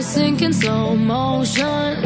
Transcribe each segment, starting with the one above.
to sink in slow motion.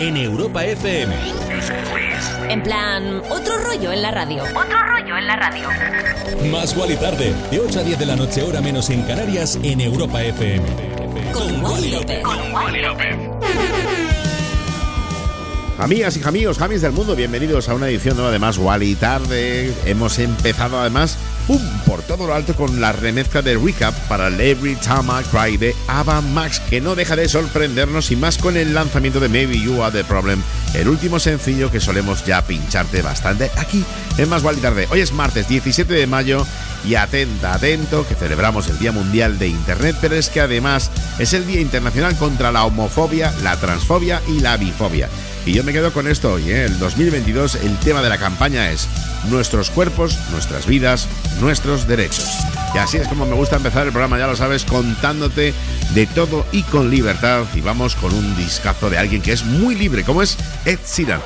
En Europa FM. En plan, otro rollo en la radio. Otro rollo en la radio. Más Wally tarde, de 8 a 10 de la noche, hora menos en Canarias, en Europa FM. Con Wally López. Amigas y amigos, jamis del mundo, bienvenidos a una edición nueva de Más Wally Tarde. Hemos empezado además, ¡pum!, por todo lo alto con la remezcla de Recap para el Every Time I Cry de Ava Max, que no deja de sorprendernos y más con el lanzamiento de Maybe You Are the Problem, el último sencillo que solemos ya pincharte bastante aquí en Más Wally Tarde. Hoy es martes 17 de mayo y atenta, atento, que celebramos el Día Mundial de Internet, pero es que además es el Día Internacional contra la homofobia, la transfobia y la bifobia. Y yo me quedo con esto hoy, ¿eh? el 2022, el tema de la campaña es nuestros cuerpos, nuestras vidas, nuestros derechos. Y así es como me gusta empezar el programa, ya lo sabes, contándote de todo y con libertad. Y vamos con un discazo de alguien que es muy libre, como es Ed Sheeran.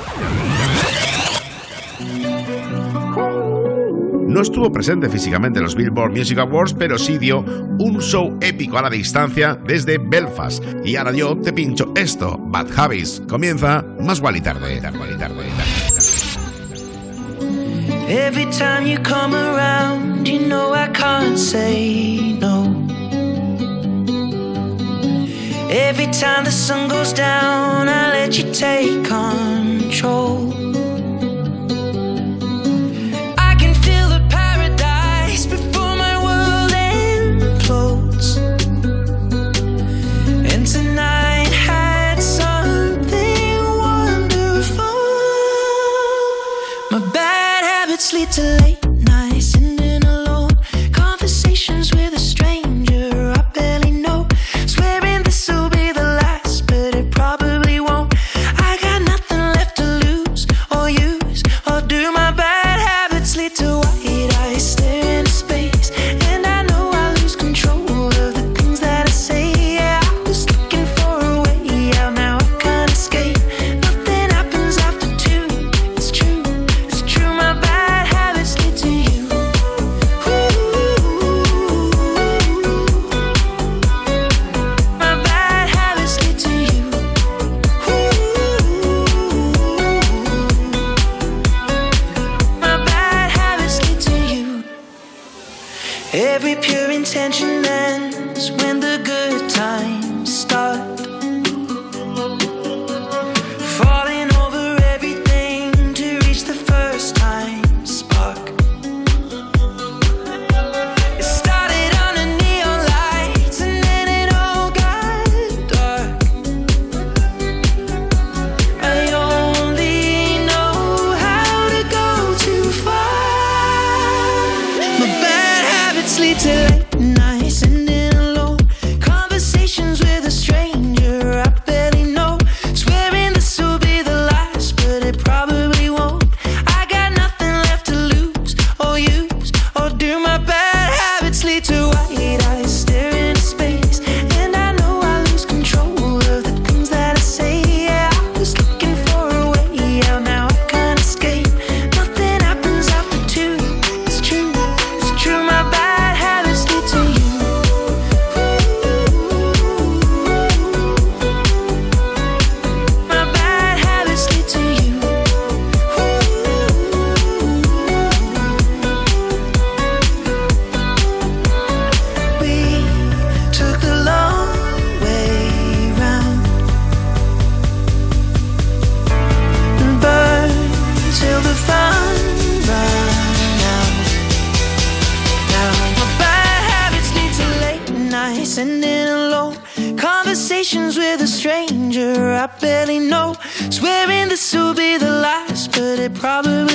No estuvo presente físicamente en los Billboard Music Awards, pero sí dio un show épico a la distancia desde Belfast. Y ahora yo te pincho esto, Bad Habits. Comienza más tarde, tarde, tarde, tarde. Every time you come around, you know I can't say no. Every time the sun goes down, I let you take control. probably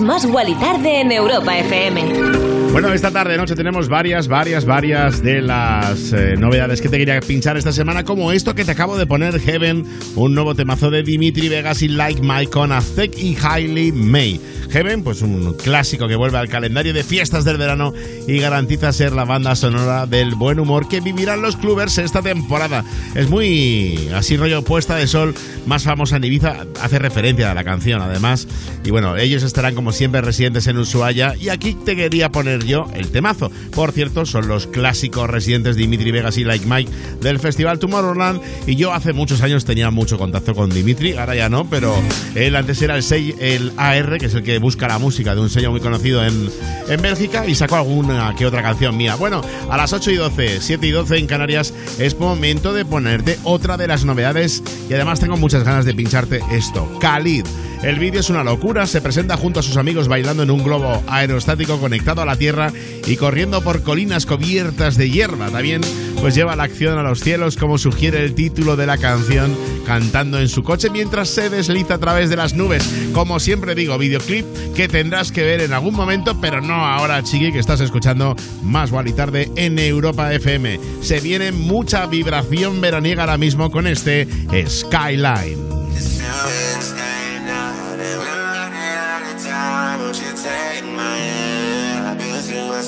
Más y Tarde en Europa FM. Bueno, esta tarde noche tenemos varias, varias, varias de las eh, novedades que te quería pinchar esta semana, como esto que te acabo de poner, Heaven, un nuevo temazo de Dimitri Vegas y Like Mike con Azek y Hailey May. Heaven, pues un clásico que vuelve al calendario de fiestas del verano y garantiza ser la banda sonora del buen humor que vivirán los clubers esta temporada. Es muy así rollo puesta de sol, más famosa en Ibiza, hace referencia a la canción además. Y bueno, ellos estarán como siempre residentes en Ushuaia y aquí te quería poner yo el temazo. Por cierto, son los clásicos residentes Dimitri Vegas y Like Mike del Festival Tomorrowland y yo hace muchos años tenía mucho contacto con Dimitri, ahora ya no, pero él antes era el, el AR, que es el que busca la música de un sello muy conocido en, en Bélgica y sacó alguna que otra canción mía. Bueno, a las 8 y 12, 7 y 12 en Canarias es momento de ponerte otra de las novedades y además tengo muchas ganas de pincharte esto, Khalid. El vídeo es una locura, se presenta junto a sus amigos bailando en un globo aerostático conectado a la Tierra y corriendo por colinas cubiertas de hierba. También pues lleva la acción a los cielos como sugiere el título de la canción, cantando en su coche mientras se desliza a través de las nubes. Como siempre digo, videoclip que tendrás que ver en algún momento, pero no ahora, chiqui, que estás escuchando más y tarde en Europa FM. Se viene mucha vibración veraniega ahora mismo con este Skyline.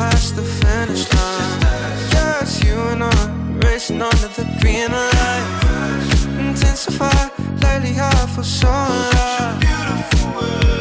past the finish line. Just you and I racing under the green light. Intensify lately, I feel so alive. It's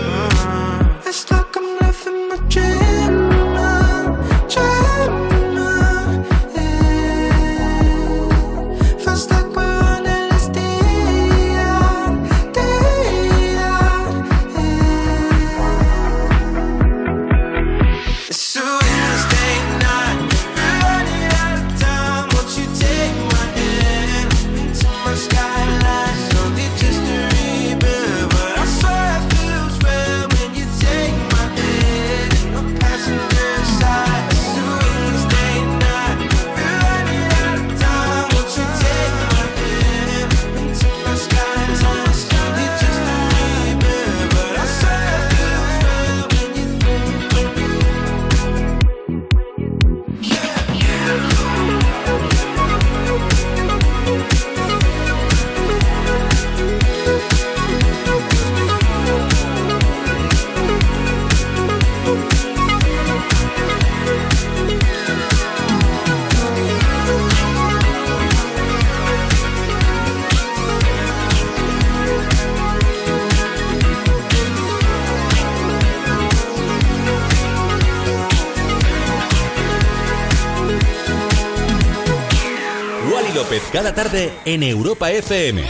tarde en Europa FM.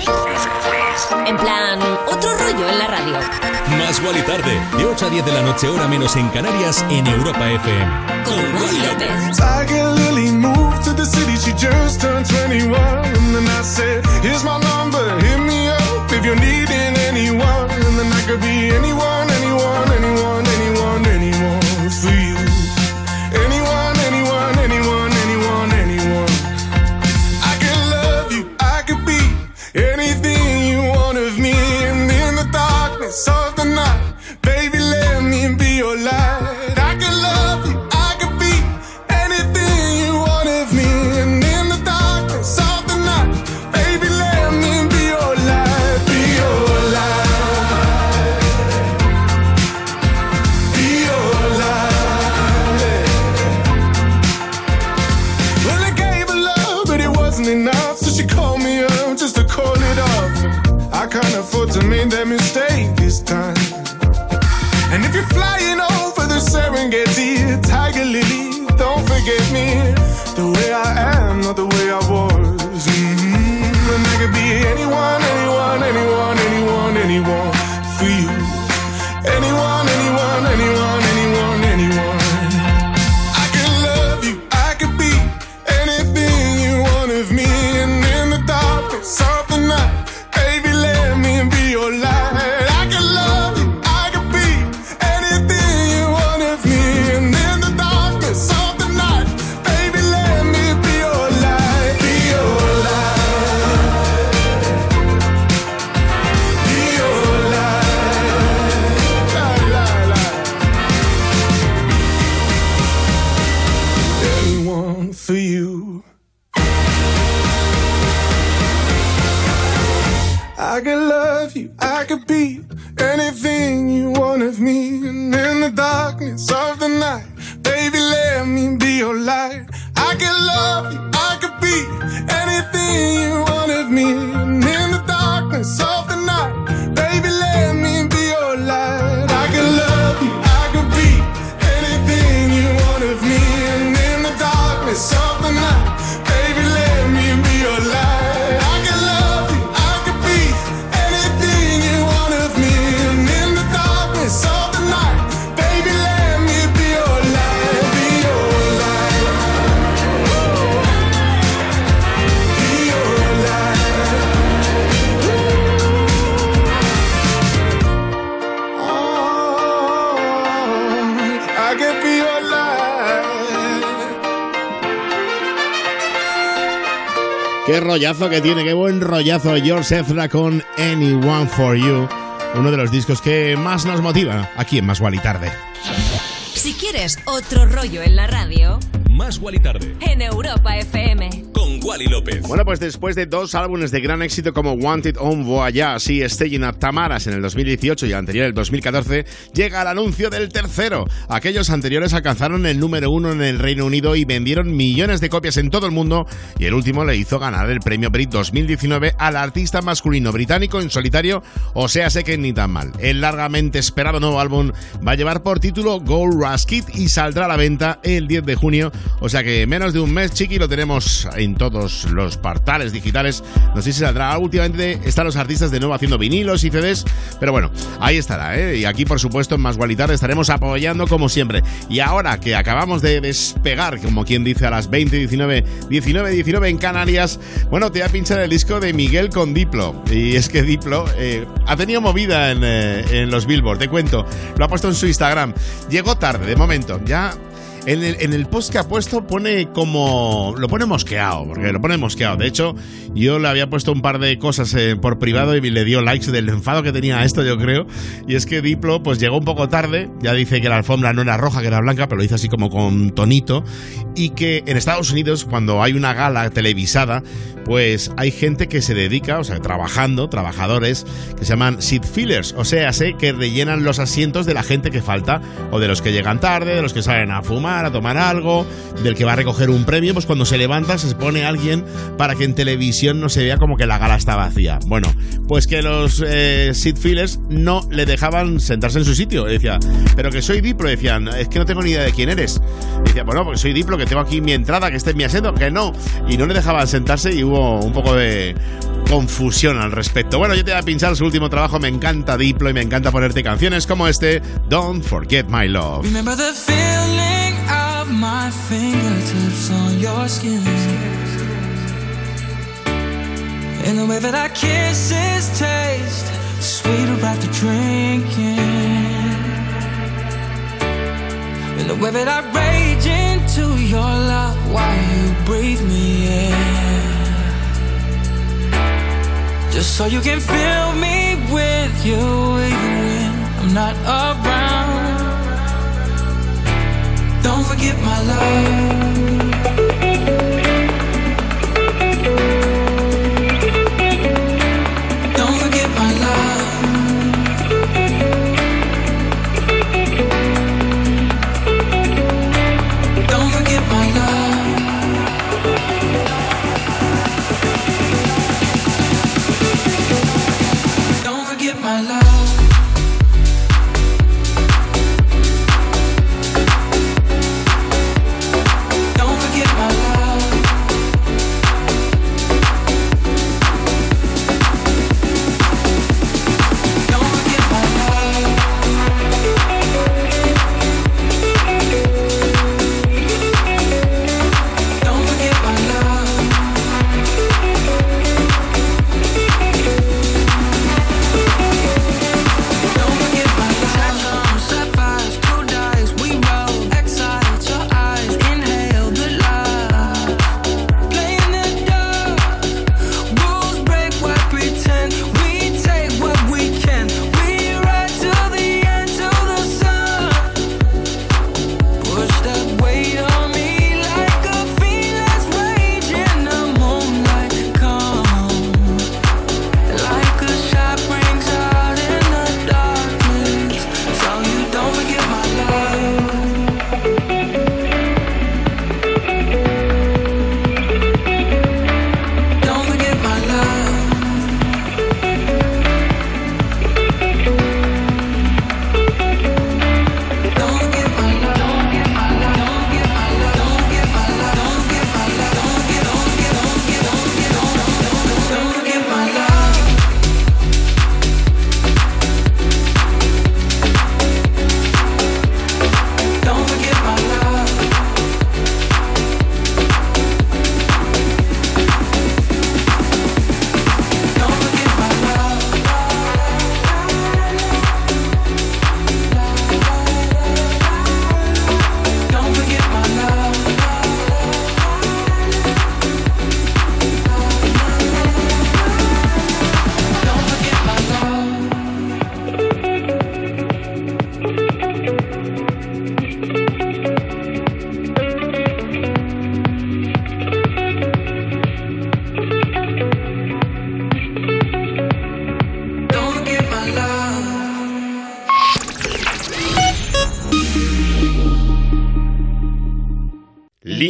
En plan, otro rollo en la radio. Más y Tarde, de 8 a 10 de la noche, hora menos en Canarias, en Europa FM. Con López. Tiger Lily moved to the city, she just turned 21. And then I said, Here's my number, hit me up if you're needing anyone. And then I could be anyone, anyone, anyone, rollazo que tiene, qué buen rollazo George Ezra con Anyone for You. Uno de los discos que más nos motiva aquí en Más y Tarde. Si quieres otro rollo en la radio, Más y Tarde en Europa FM. con Wally López. Bueno, pues después de dos álbumes de gran éxito como Wanted on Voyage y Staying at Tamaras en el 2018 y anterior el 2014, llega el anuncio del tercero. Aquellos anteriores alcanzaron el número uno en el Reino Unido y vendieron millones de copias en todo el mundo y el último le hizo ganar el premio Brit 2019 al artista masculino británico en solitario, o sea, sé que ni tan mal. El largamente esperado nuevo álbum va a llevar por título Gold Rush Kid y saldrá a la venta el 10 de junio, o sea que menos de un mes, chiqui, lo tenemos en los portales digitales. No sé si saldrá. Últimamente están los artistas de nuevo haciendo vinilos y CDs, pero bueno, ahí estará, ¿eh? Y aquí, por supuesto, en Más Gualitar estaremos apoyando como siempre. Y ahora que acabamos de despegar, como quien dice, a las 20, 19, 19, 19 en Canarias, bueno, te voy a pinchar el disco de Miguel con Diplo. Y es que Diplo eh, ha tenido movida en, eh, en los Billboard, te cuento. Lo ha puesto en su Instagram. Llegó tarde, de momento. Ya en el, post que ha puesto pone como... Lo pone mosqueado, porque lo pone mosqueado. De hecho, yo le había puesto un par de cosas eh, por privado y le dio likes del enfado que tenía esto, yo creo. Y es que Diplo pues llegó un poco tarde. Ya dice que la alfombra no era roja, que era blanca, pero lo hizo así como con tonito. Y que en Estados Unidos, cuando hay una gala televisada, pues hay gente que se dedica, o sea, trabajando, trabajadores, que se llaman seat fillers. O sea, sé que rellenan los asientos de la gente que falta, o de los que llegan tarde, de los que salen a fumar, a tomar algo, del que va a recoger un premio, pues cuando se levanta se pone alguien para que en televisión no se vea como que la gala está vacía. Bueno, pues que los eh, seat fillers no le dejaban sentarse en su sitio. Decía, pero que soy Diplo. Decían, es que no tengo ni idea de quién eres. Decía, bueno, porque soy Diplo, que tengo aquí mi entrada, que este es mi asiento, que no. Y no le dejaban sentarse y hubo un poco de confusión al respecto. Bueno, yo te voy a pinchar su último trabajo. Me encanta Diplo y me encanta ponerte canciones como este, Don't Forget My Love. Remember the feeling of my fingertips on your skin. And the way that our kisses taste sweeter after drinking. And the way that I rage into your love while you breathe me in. Just so you can fill me with you when I'm not around. Don't forget my love.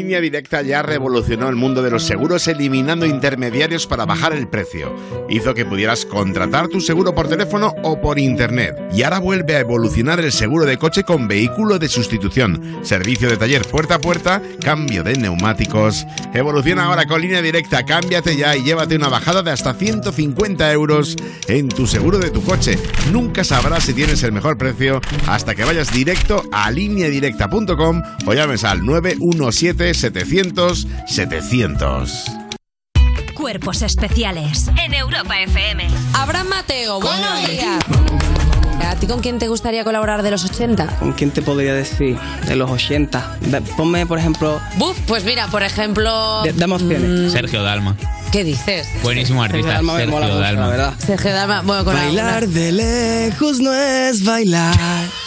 Línea Directa ya revolucionó el mundo de los seguros eliminando intermediarios para bajar el precio. Hizo que pudieras contratar tu seguro por teléfono o por internet. Y ahora vuelve a evolucionar el seguro de coche con vehículo de sustitución, servicio de taller puerta a puerta, cambio de neumáticos. Evoluciona ahora con Línea Directa, cámbiate ya y llévate una bajada de hasta 150 euros en tu seguro de tu coche. Nunca sabrás si tienes el mejor precio hasta que vayas directo a lineadirecta.com o llames al 917 700 700. Cuerpos especiales en Europa FM. Abraham Mateo, buenos días. ¿A ti con quién te gustaría colaborar de los 80? ¿Con quién te podría decir? De los 80. Ve- Ponme, por ejemplo, Buf, pues mira, por ejemplo... de- dame opciones. Sergio Dalma. ¿Qué dices? Buenísimo artista. Dalma me mola Sergio mucho, Dalma. la verdad. Sergio Dalma, bueno, con Bailar alguna- de lejos no es bailar.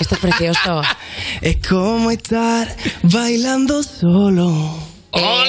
Esto es precioso. Es como estar bailando solo. Cuerpos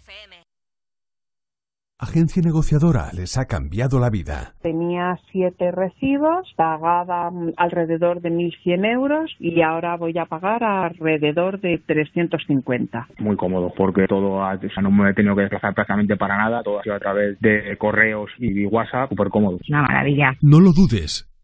Agencia negociadora les ha cambiado la vida. Tenía siete recibos, pagaba mm, alrededor de 1.100 euros y ahora voy a pagar alrededor de 350. muy cómodo porque todo ha- o sea, no me he tenido que desplazar prácticamente para nada, todo ha sido a través de correos y WhatsApp, súper cómodo. Una maravilla. No lo dudes.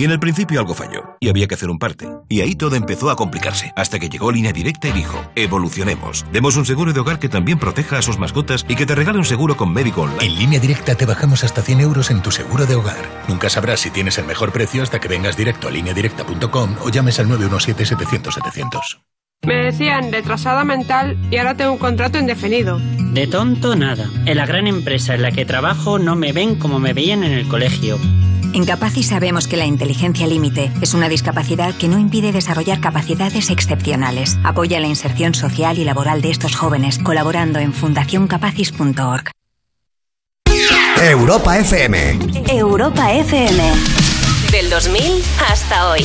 Y en el principio algo falló, y había que hacer un parte. Y ahí todo empezó a complicarse, hasta que llegó Línea Directa y dijo, evolucionemos. Demos un seguro de hogar que también proteja a sus mascotas y que te regale un seguro con médico online. En Línea Directa te bajamos hasta 100 euros en tu seguro de hogar. Nunca sabrás si tienes el mejor precio hasta que vengas directo a lineadirecta.com o llames al 917-700-700. Me decían retrasada mental y ahora tengo un contrato indefinido. De tonto nada. En la gran empresa en la que trabajo no me ven como me veían en el colegio. En sabemos que la inteligencia límite es una discapacidad que no impide desarrollar capacidades excepcionales. Apoya la inserción social y laboral de estos jóvenes colaborando en fundacioncapacis.org. Europa FM. Europa FM. Del 2000 hasta hoy.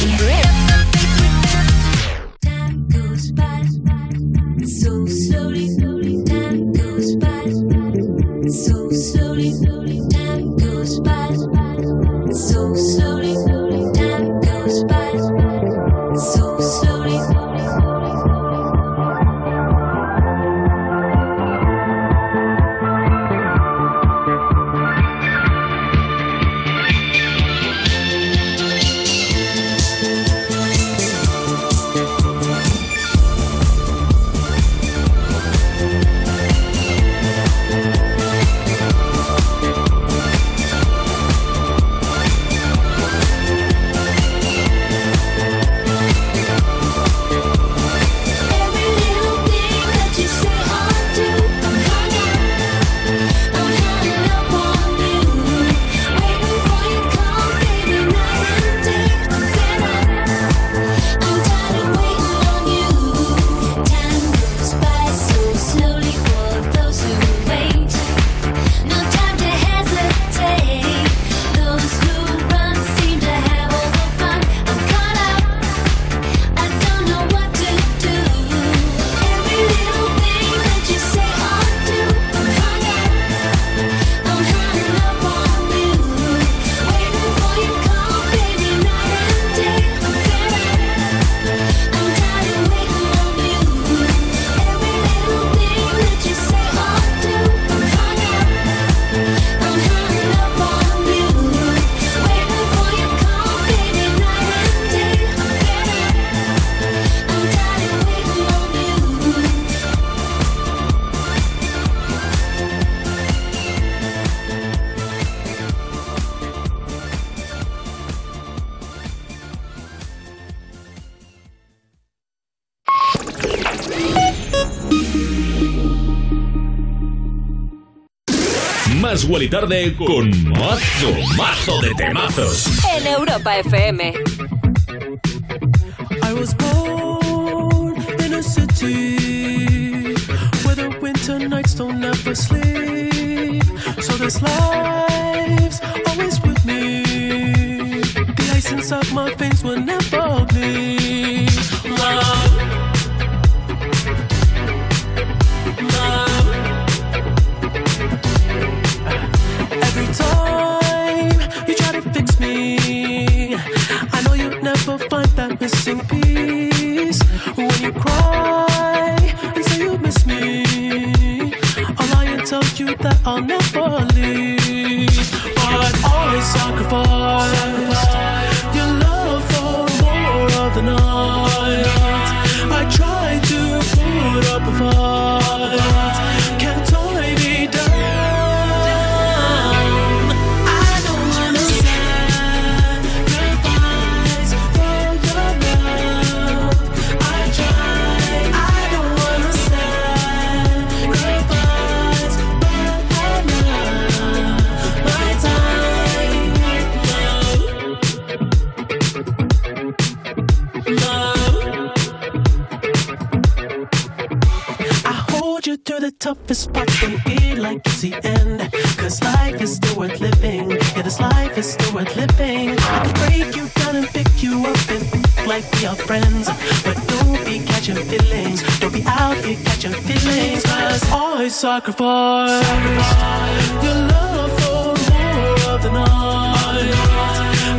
Igual y Tarde con mazo, mazo de temazos. En Europa FM. I was born in a city where the winter nights don't ever sleep. So this life's always with me. The ice inside my veins will surely, but always sacrifice your love for more of the night. your friends, but don't be catching feelings. Don't be out here catching feelings, cause always sacrifice, sacrifice. your love for more of the night.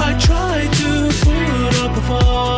I try to put up a fight.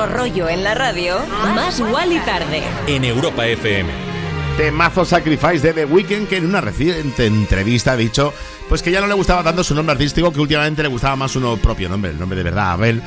Otro rollo en la radio, más igual y tarde. En Europa FM. Temazo Sacrifice de The Weeknd que en una reciente entrevista ha dicho pues que ya no le gustaba tanto su nombre artístico, que últimamente le gustaba más su propio nombre, el nombre de verdad, Abel.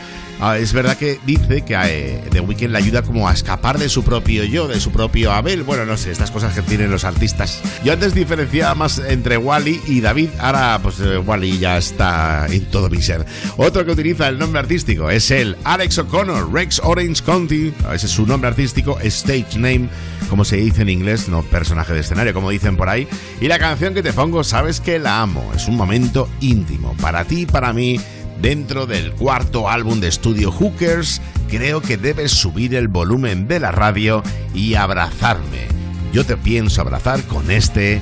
Ah, es verdad que dice que eh, The Weeknd le ayuda como a escapar de su propio yo, de su propio Abel. Bueno, no sé, estas cosas que tienen los artistas. Yo antes diferenciaba más entre Wally y David, ahora pues eh, Wally ya está en todo mi ser. Otro que utiliza el nombre artístico es el Alex O'Connor, Rex Orange County, ese es su nombre artístico, stage name, como se dice en inglés, no personaje de escenario, como dicen por ahí. Y la canción que te pongo, sabes que la amo, es un momento íntimo, para ti y para mí dentro del cuarto álbum de estudio Hookers, creo que debes subir el volumen de la radio y abrazarme. Yo te pienso abrazar con este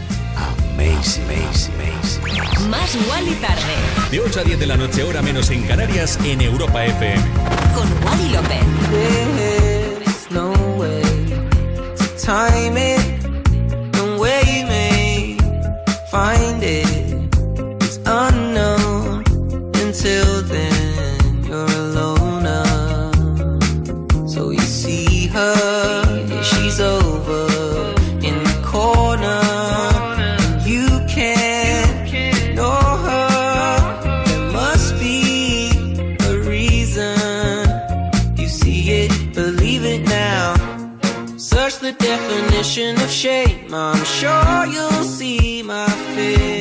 Amazing, Amazing, Amazing. Más igual y tarde. De 8 a 10 de la noche, hora menos en Canarias, en Europa FM. Con Wally López. There's no way to time it and where you may find definition of shame. I'm sure you'll see my face.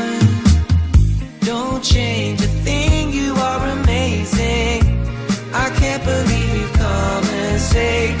And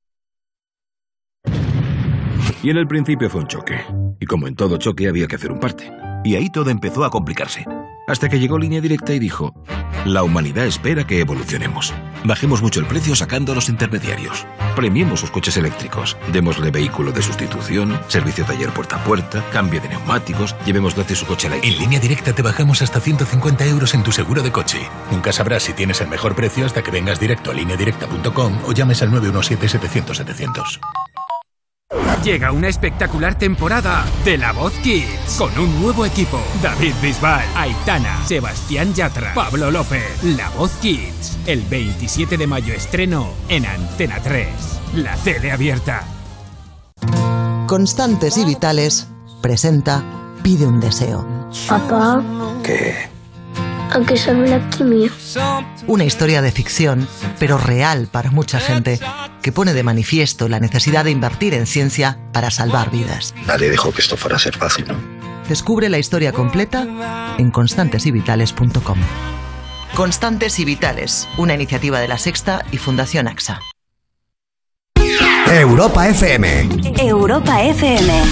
Y en el principio fue un choque. Y como en todo choque había que hacer un parte. Y ahí todo empezó a complicarse. Hasta que llegó línea directa y dijo, la humanidad espera que evolucionemos. Bajemos mucho el precio sacando a los intermediarios. Premiemos sus coches eléctricos. Démosle vehículo de sustitución, servicio taller puerta a puerta, cambio de neumáticos, llevemos gratis su coche eléctrico. En línea directa te bajamos hasta 150 euros en tu seguro de coche. Nunca sabrás si tienes el mejor precio hasta que vengas directo a lineadirecta.com o llames al 917-700-700. Llega una espectacular temporada de La Voz Kids con un nuevo equipo. David Bisbal, Aitana, Sebastián Yatra, Pablo López. La Voz Kids. El 27 de mayo estreno en Antena 3. La tele abierta. Constantes y Vitales presenta Pide un deseo. Papá, ¿Qué? ¿A qué sabe la quimio? Una historia de ficción, pero real para mucha gente, que pone de manifiesto la necesidad de invertir en ciencia para salvar vidas. Nadie dijo que esto fuera a ser fácil. Descubre la historia completa en constantesyvitales.com. Constantes y Vitales, una iniciativa de la Sexta y Fundación AXA. Europa FM. Europa FM.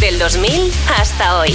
Del 2000 hasta hoy.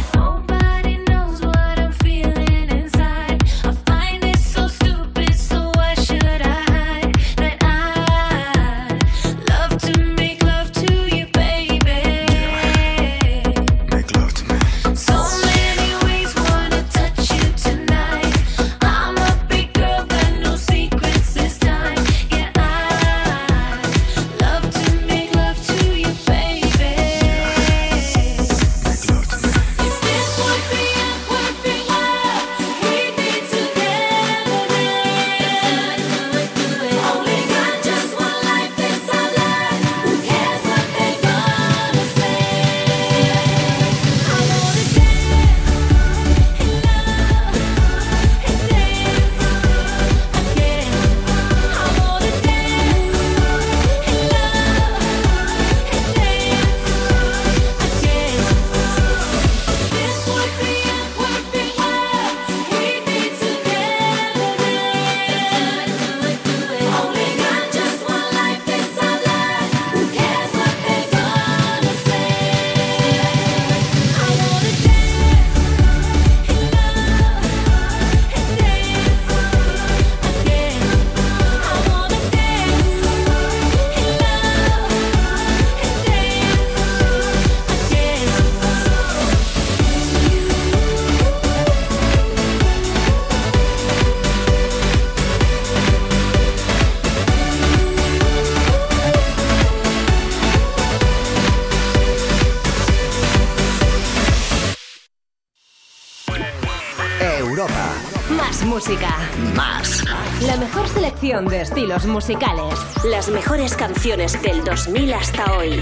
De estilos musicales. Las mejores canciones del 2000 hasta hoy.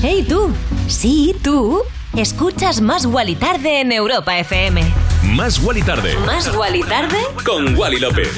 ¡Hey tú! Sí, tú. Escuchas Más Guali Tarde en Europa FM. Más Wally Tarde. ¿Más Guali Tarde? Con Wally López.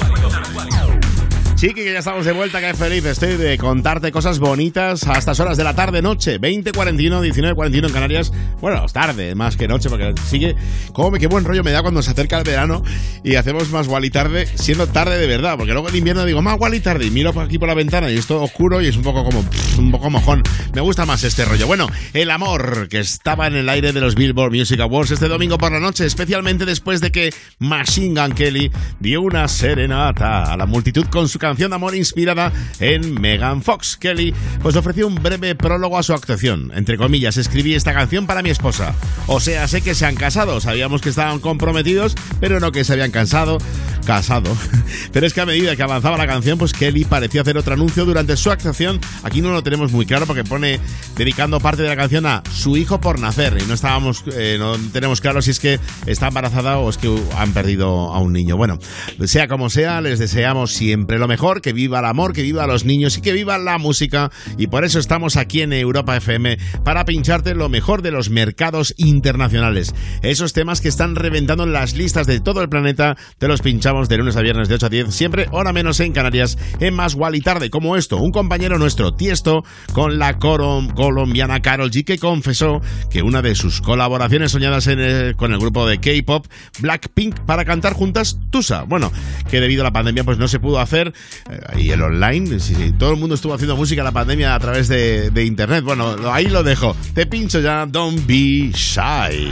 Chiqui, que ya estamos de vuelta, que feliz estoy de contarte cosas bonitas a estas horas de la tarde, noche, 20.41, 19.41 en Canarias. Bueno, tarde, más que noche, porque sigue. Cómo, qué buen rollo me da cuando se acerca el verano y hacemos más Wally tarde, siendo tarde de verdad, porque luego en invierno digo más Wally tarde y miro aquí por la ventana y es todo oscuro y es un poco como. un poco mojón. Me gusta más este rollo. Bueno, el amor que estaba en el aire de los Billboard Music Awards este domingo por la noche, especialmente después de que Machine Gun Kelly dio una serenata a la multitud con su canción de amor inspirada en Megan Fox. Kelly pues ofreció un breve prólogo a su actuación. Entre comillas, escribí esta canción para mi esposa. O sea, sé que se han casado, sabíamos que estaban comprometidos, pero no que se habían cansado. Casado. Pero es que a medida que avanzaba la canción, pues Kelly parecía hacer otro anuncio durante su actuación. Aquí no lo tenemos muy claro porque pone dedicando parte de la canción a su hijo por nacer. Y no estábamos, eh, no tenemos claro si es que está embarazada o es que han perdido a un niño. Bueno, sea como sea, les deseamos siempre lo mejor, que viva el amor, que viva los niños y que viva la música. Y por eso estamos aquí en Europa FM para pincharte lo mejor de los mercados internacionales. Esos temas que están reventando en las listas de todo el planeta, te los pinchamos de lunes a viernes de 8 a 10, siempre hora menos en Canarias, en más y tarde, como esto, un compañero nuestro, Tiesto, con la colombiana Carol G, que confesó que una de sus colaboraciones soñadas con el grupo de K-pop, Blackpink, para cantar juntas Tusa. Bueno, que debido a la pandemia pues no se pudo hacer, y el online, todo el mundo estuvo haciendo música en la pandemia a través de internet. Bueno, ahí lo dejo. Te pincho ya, don't be shy.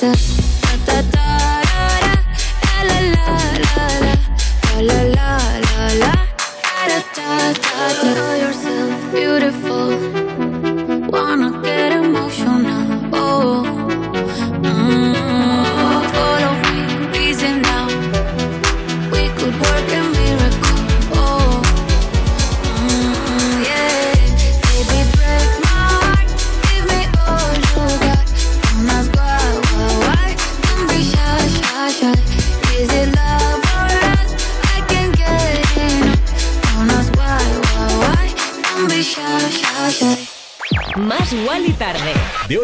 The.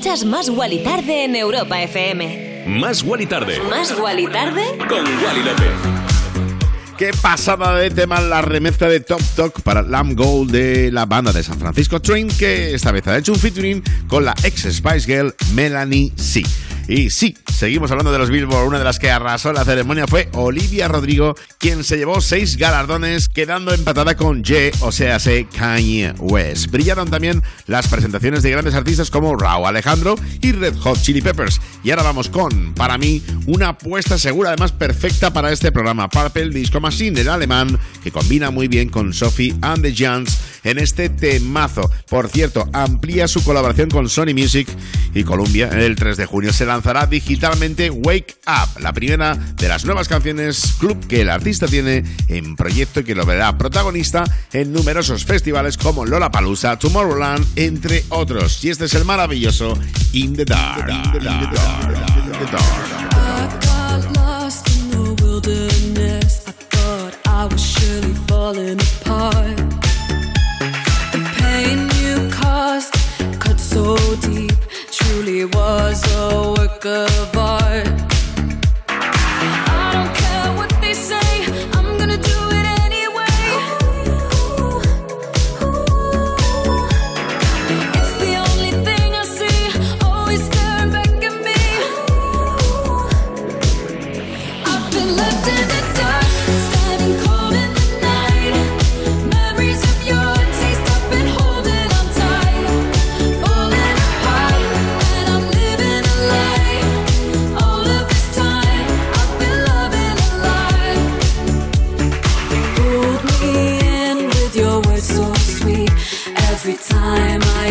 Escuchas Más Wally Tarde en Europa FM. Más Wally Tarde. Más Wally Tarde Con Wally López. Qué pasada de tema la remezcla de Top Talk para Lamb Gold de la banda de San Francisco Train, que esta vez ha hecho un featuring con la ex Spice Girl Melanie C. Y sí, seguimos hablando de los Billboard. Una de las que arrasó la ceremonia fue Olivia Rodrigo, quien se llevó seis galardones, quedando empatada con Ye, o sea, se Kanye West. Brillaron también las presentaciones de grandes artistas como Raúl Alejandro y Red Hot Chili Peppers. Y ahora vamos con, para mí, una apuesta segura, además perfecta para este programa, Purple Disco Machine, el alemán, que combina muy bien con Sophie and the Giants en este temazo. Por cierto, amplía su colaboración con Sony Music y Columbia. El 3 de junio se lanzará digitalmente Wake Up, la primera de las nuevas canciones club que el artista tiene en proyecto y que lo verá protagonista en numerosos festivales como Lollapalooza, Tomorrowland, entre otros. Y este es el maravilloso In the Dark. In the Dark. In the Dark. I got lost in the wilderness. I thought I was surely falling apart. The pain you caused cut so deep, truly was a work of art.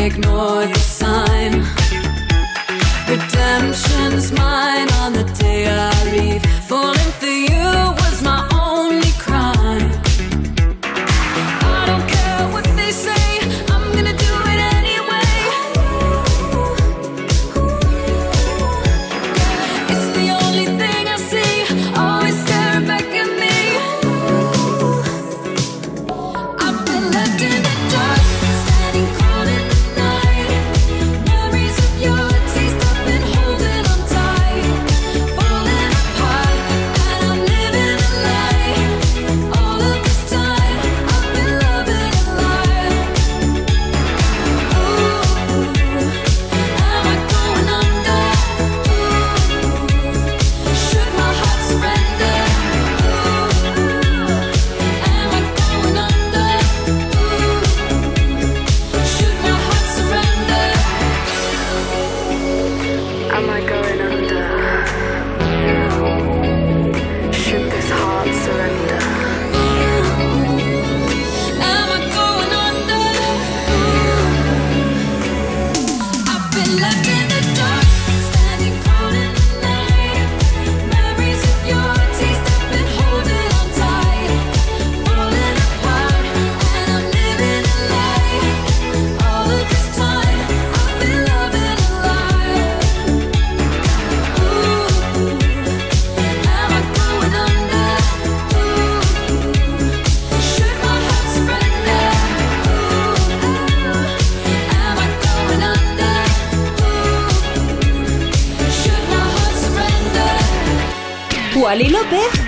Time I ignore the sign. Redemption's mine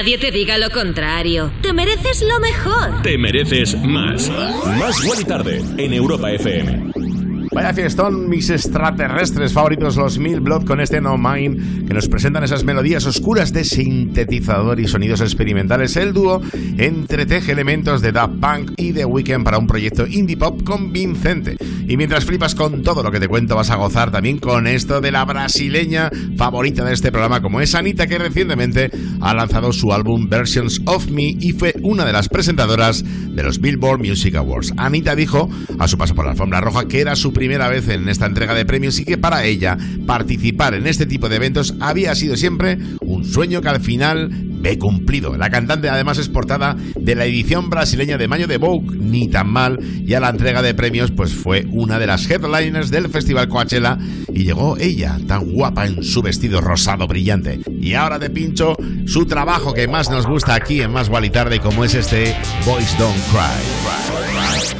Nadie te diga lo contrario. Te mereces lo mejor. Te mereces más. Más Wally Tarde en Europa FM. Vaya fiestón, mis extraterrestres favoritos, los Mil Blood, con este No Mind, que nos presentan esas melodías oscuras de sintetizador y sonidos experimentales. El dúo entreteje elementos de Daft Punk y The Weeknd para un proyecto indie pop convincente. Y mientras flipas con todo lo que te cuento, vas a gozar también con esto de la brasileña favorita de este programa, como es Anita, que recientemente ha lanzado su álbum Versions of Me y fue una de las presentadoras de los Billboard Music Awards. Anita dijo, a su paso por la alfombra roja, que era su primera vez en esta entrega de premios y que para ella participar en este tipo de eventos había sido siempre un sueño que al final ve cumplido. La cantante además es portada de la edición brasileña de mayo de Vogue, ni tan mal, y a la entrega de premios pues fue una de las headliners del Festival Coachella y llegó ella, tan guapa en su vestido rosado brillante. Y ahora de pincho su trabajo que más nos gusta aquí en Más y como es este Boys Don't Cry.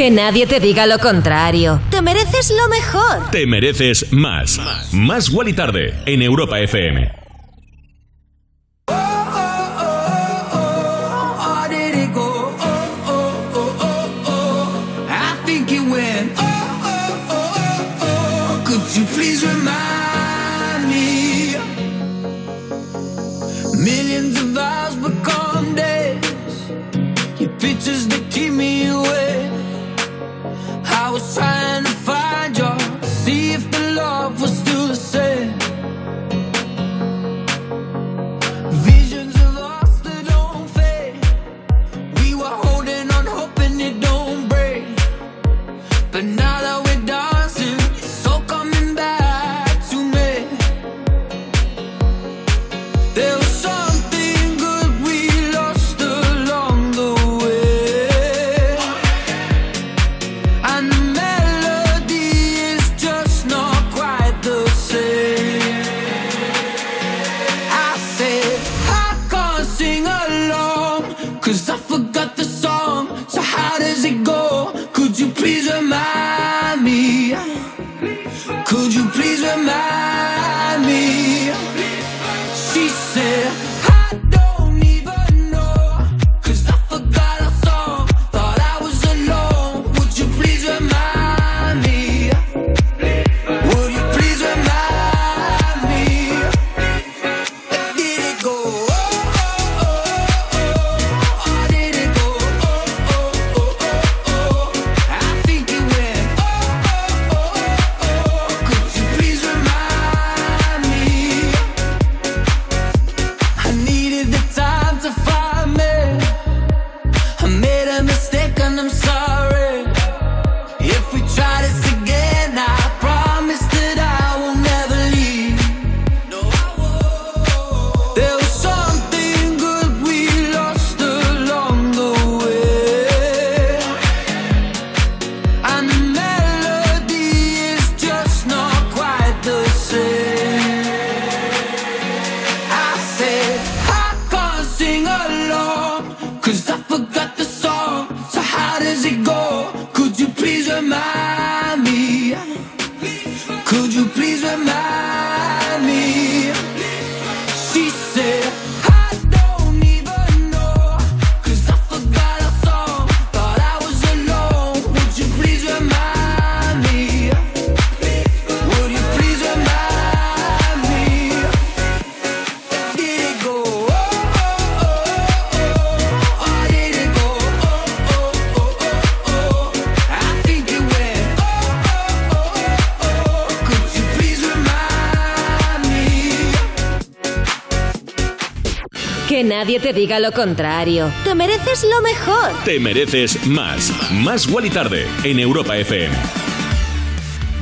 Que nadie te diga lo contrario. Te mereces lo mejor. Te mereces más. Más Wally Tarde en Europa FM. Millions of hours become days. Your pictures that was trying nadie te diga lo contrario. Te mereces lo mejor. Te mereces más. Más Wally Tarde en Europa FM.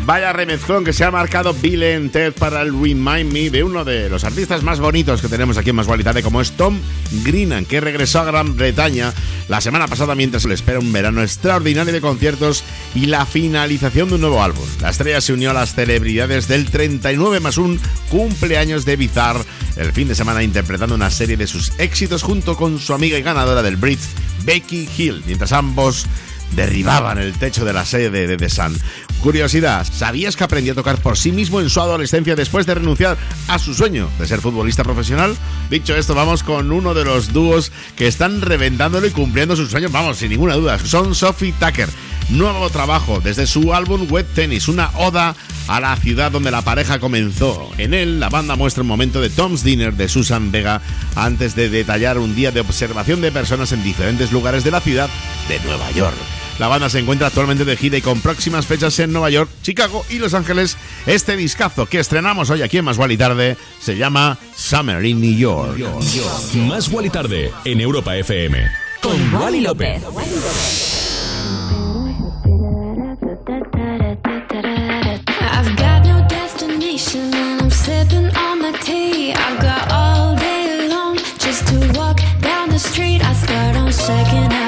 Vaya remezclón que se ha marcado Bill and Ted para el Remind Me de uno de los artistas más bonitos que tenemos aquí en Más Tarde, como es Tom Greenan, que regresó a Gran Bretaña la semana pasada mientras le espera un verano extraordinario de conciertos y la finalización de un nuevo álbum. La estrella se unió a las celebridades del 39 más un cumpleaños de Bizarre el fin de semana interpretando una serie de sus éxitos junto con su amiga y ganadora del Brit, Becky Hill, mientras ambos derribaban el techo de la sede de The Sun. Curiosidad, ¿sabías que aprendió a tocar por sí mismo en su adolescencia después de renunciar a su sueño de ser futbolista profesional? Dicho esto, vamos con uno de los dúos que están reventándolo y cumpliendo sus sueños, vamos, sin ninguna duda. Son Sophie Tucker. Nuevo trabajo desde su álbum Wet Tennis, una oda a la ciudad donde la pareja comenzó. En él, la banda muestra un momento de Tom's Dinner de Susan Vega antes de detallar un día de observación de personas en diferentes lugares de la ciudad de Nueva York. La banda se encuentra actualmente de gira y con próximas fechas en Nueva York, Chicago y Los Ángeles. Este discazo que estrenamos hoy aquí en Más y Tarde se llama Summer in New York. Más y Tarde en Europa FM. Con Wally López. I've got no destination and I'm sipping on my tea. I've got all day long just to walk down the street. I start on Second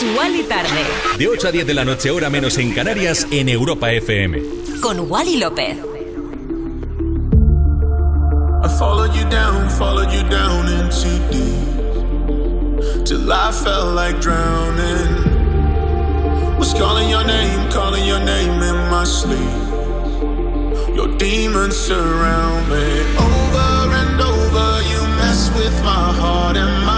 Más Wally tarde. De 8 a 10 de la noche, hora menos en Canarias, en Europa FM. Con Wally López. I followed you down, followed you down into deep. Till I felt like drowning. Was calling your name, calling your name in my sleep. Your demons surround me. Over and over, you mess with my heart and my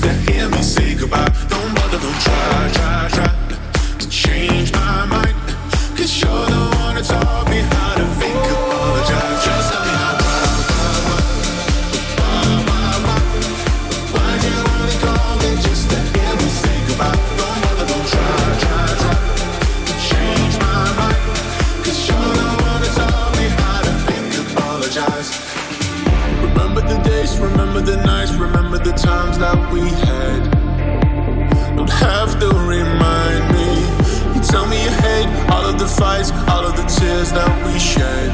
call to hear me say goodbye? Don't bother, don't try, try, try to change my mind. Cause you're the one that taught me how to fake apologize. Remember the nights, remember the times that we had. Don't have to remind me. You tell me you hate all of the fights, all of the tears that we shed.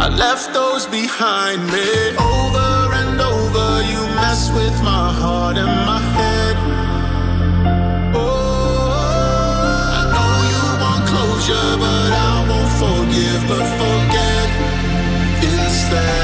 I left those behind me. Over and over, you mess with my heart and my head. Oh, I know you want closure, but I won't forgive, but forget instead.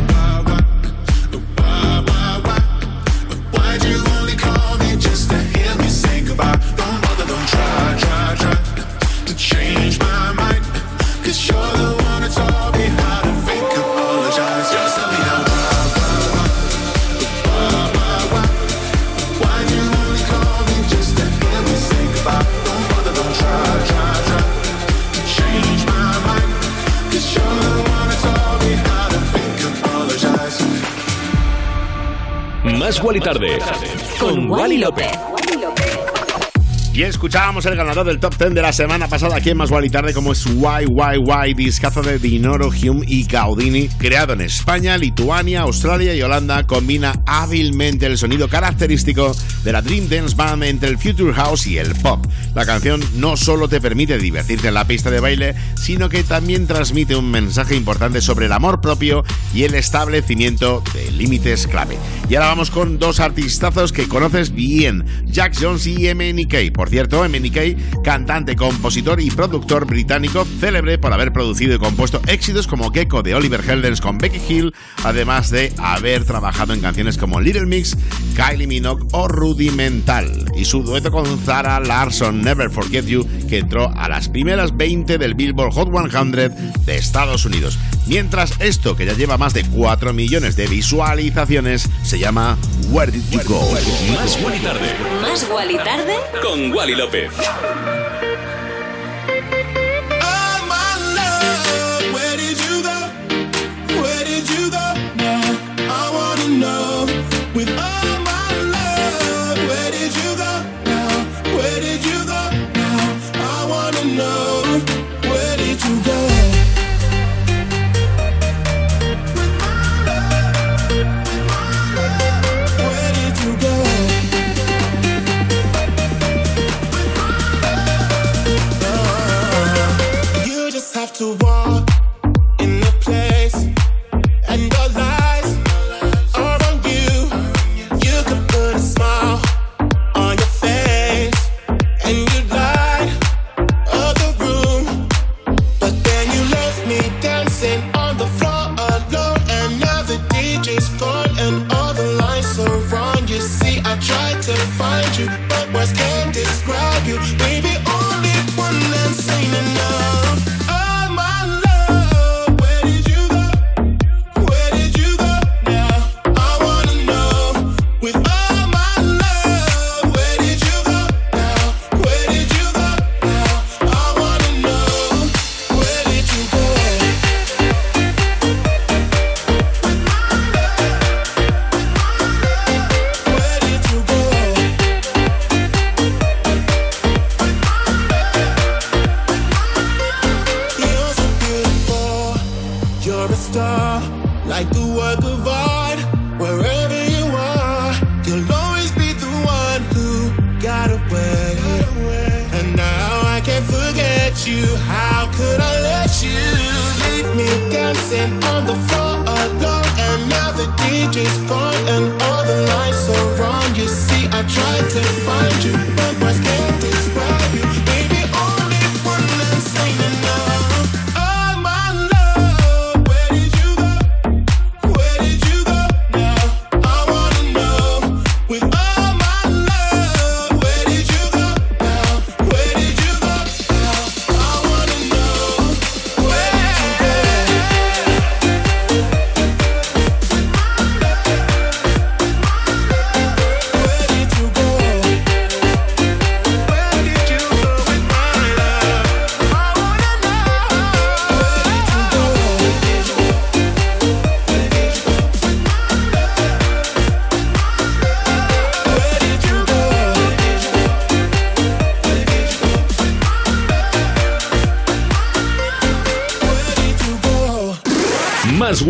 Wally tarde. Con Wally López. Y escuchábamos el ganador del top 10 de la semana pasada aquí en Más y Tarde como es YYY, discazo de Dinoro, Hume y Gaudini, creado en España, Lituania, Australia y Holanda, combina hábilmente el sonido característico de la Dream Dance Band entre el Future House y el pop. La canción no solo te permite divertirte en la pista de baile, sino que también transmite un mensaje importante sobre el amor propio y el establecimiento de límites clave. Y ahora vamos con dos artistazos que conoces bien, Jack Jones y MNK por cierto, MNK, cantante, compositor y productor británico, célebre por haber producido y compuesto éxitos como Gecko de Oliver Heldens con Becky Hill, además de haber trabajado en canciones como Little Mix, Kylie Minogue o Rudimental. Y su dueto con Zara Larson, Never Forget You, que entró a las primeras 20 del Billboard Hot 100 de Estados Unidos. Mientras esto, que ya lleva más de 4 millones de visualizaciones, se llama Where Did You Go? Más y Tarde. Más y Tarde con Wally López.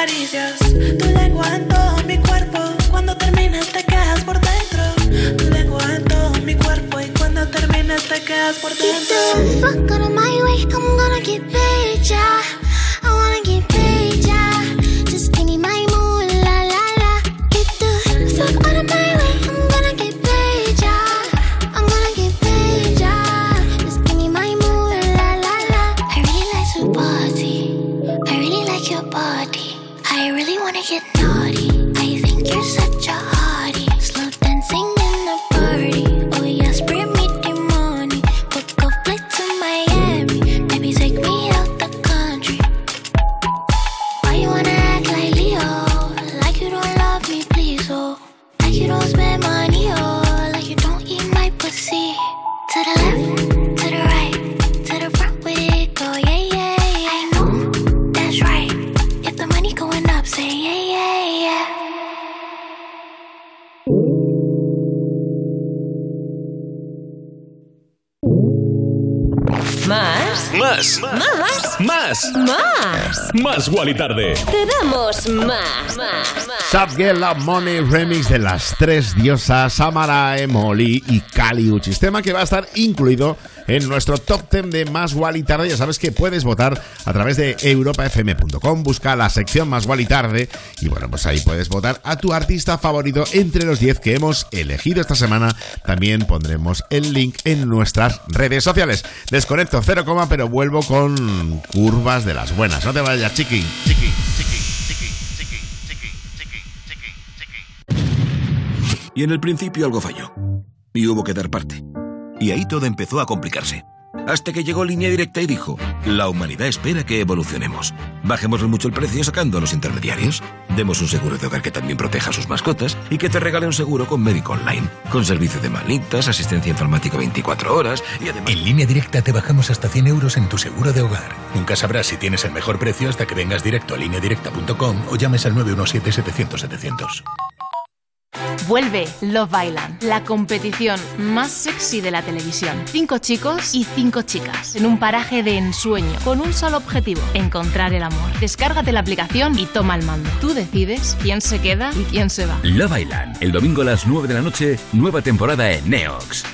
Caricias. Wally Tarde. Te damos más. Más. Sub Love Money remix de las tres diosas Samara, Emoli y Kali Uchis. Tema que va a estar incluido en nuestro top 10 de Más Wally Tarde. Ya sabes que puedes votar a través de europafm.com. Busca la sección Más Wally Tarde y bueno, pues ahí puedes votar a tu artista favorito entre los 10 que hemos elegido esta semana. También pondremos el link en nuestras redes sociales. Desconecto 0, pero vuelvo con curvas de las buenas. No te vayas, chiqui. Chiqui, chiqui. Y en el principio algo falló. Y hubo que dar parte. Y ahí todo empezó a complicarse. Hasta que llegó Línea Directa y dijo, la humanidad espera que evolucionemos. Bajemos mucho el precio sacando a los intermediarios. Demos un seguro de hogar que también proteja a sus mascotas y que te regale un seguro con médico online, con servicio de manitas, asistencia informática 24 horas y además... En línea directa te bajamos hasta 100 euros en tu seguro de hogar. Nunca sabrás si tienes el mejor precio hasta que vengas directo a lineadirecta.com o llames al 917-700-700. Vuelve Love Island, la competición más sexy de la televisión. Cinco chicos y cinco chicas en un paraje de ensueño con un solo objetivo, encontrar el amor. Descárgate la aplicación y toma el mando. Tú decides quién se queda y quién se va. Love Island, el domingo a las 9 de la noche, nueva temporada en Neox.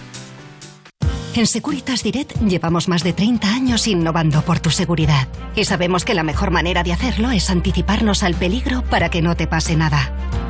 En Securitas Direct llevamos más de 30 años innovando por tu seguridad. Y sabemos que la mejor manera de hacerlo es anticiparnos al peligro para que no te pase nada.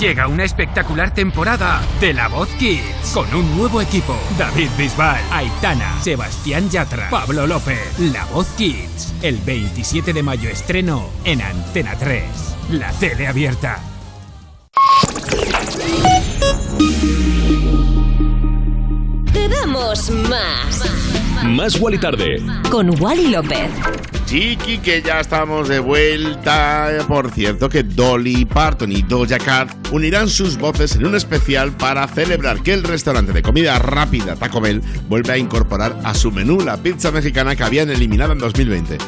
Llega una espectacular temporada de La Voz Kids con un nuevo equipo. David Bisbal, Aitana, Sebastián Yatra, Pablo López. La Voz Kids. El 27 de mayo estreno en Antena 3. La tele abierta. Te damos más. Más Wally Tarde. Con Wally López. Chiqui, que ya estamos de vuelta. Por cierto, que Dolly Parton y Doja Cat unirán sus voces en un especial para celebrar que el restaurante de comida rápida Taco Bell vuelve a incorporar a su menú la pizza mexicana que habían eliminado en 2020.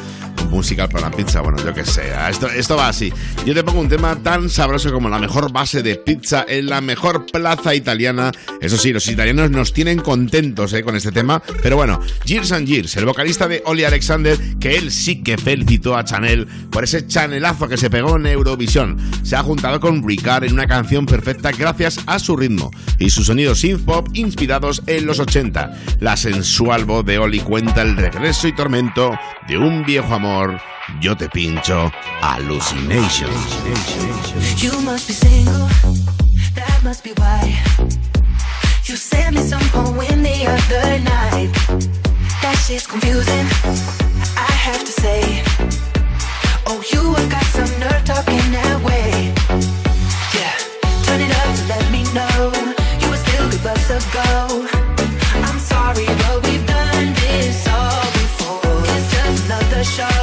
Musical para la pizza, bueno, yo que sé. Esto, esto va así. Yo te pongo un tema tan sabroso como la mejor base de pizza en la mejor plaza italiana. Eso sí, los italianos nos tienen contentos eh, con este tema. Pero bueno, Years and Years, el vocalista de Oli Alexander, que él sí que felicitó a Chanel por ese chanelazo que se pegó en Eurovisión. Se ha juntado con Ricard en una canción perfecta gracias a su ritmo y sus sonidos synth pop inspirados en los 80. La sensual voz de Oli cuenta el regreso y tormento de un viejo amor amor, yo te pincho Hallucination. You must be single, that must be why. You sent me some poem the other night. That shit's confusing, I have to say. Oh, you have got some nerve talking that way. Yeah, turn it up to let me know you were still give us a go. I'm sorry, but we've done this all before. It's just another show,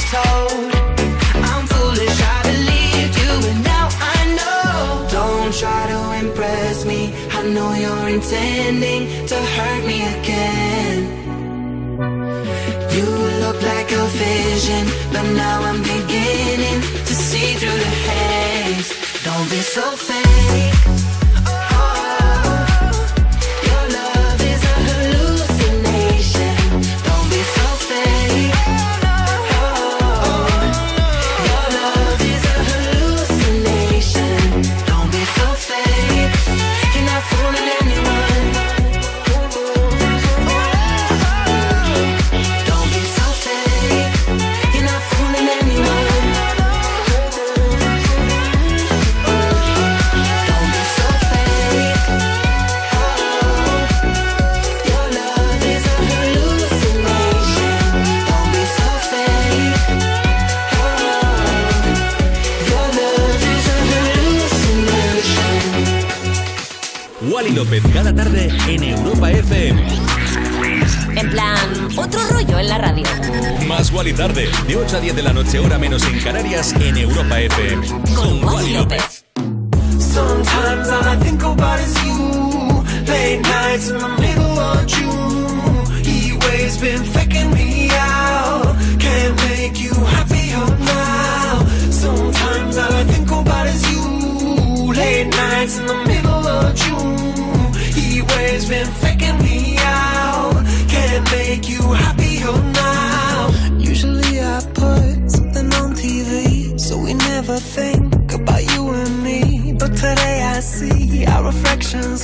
I'm foolish, I believed you, and now I know. Don't try to impress me. I know you're intending to hurt me again. You look like a vision, but now I'm beginning to see through the haze. Don't be so fake. Cada tarde en Europa FM. En plan, otro rollo en la radio. Más Wally tarde, de 8 a 10 de la noche, hora menos en Canarias, en Europa FM. Con Wally López. Sometimes all I think about is you. Late nights in the middle of June. He always been faking me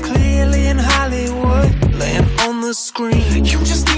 clearly in Hollywood, laying on the screen. You just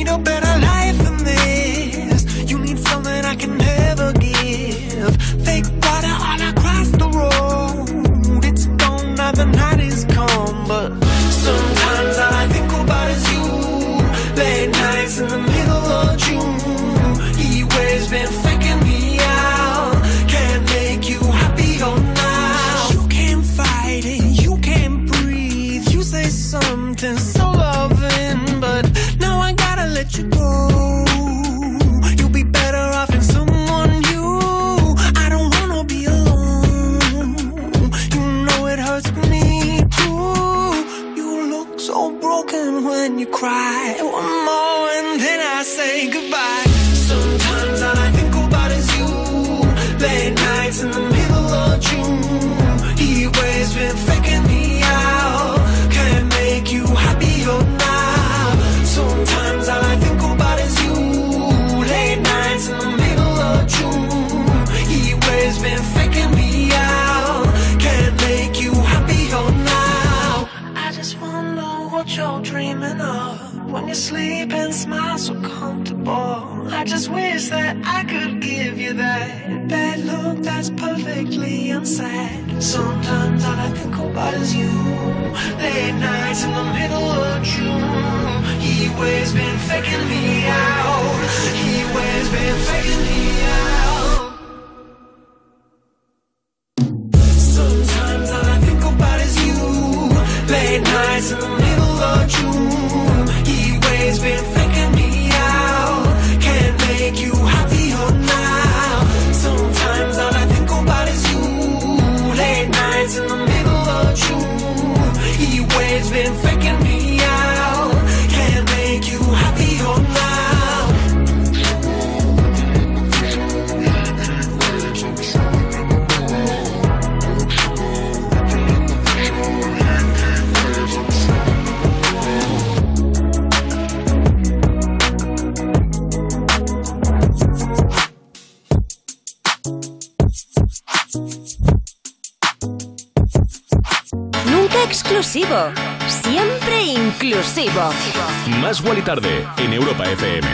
inclusivo. Más Wally Tarde en Europa FM.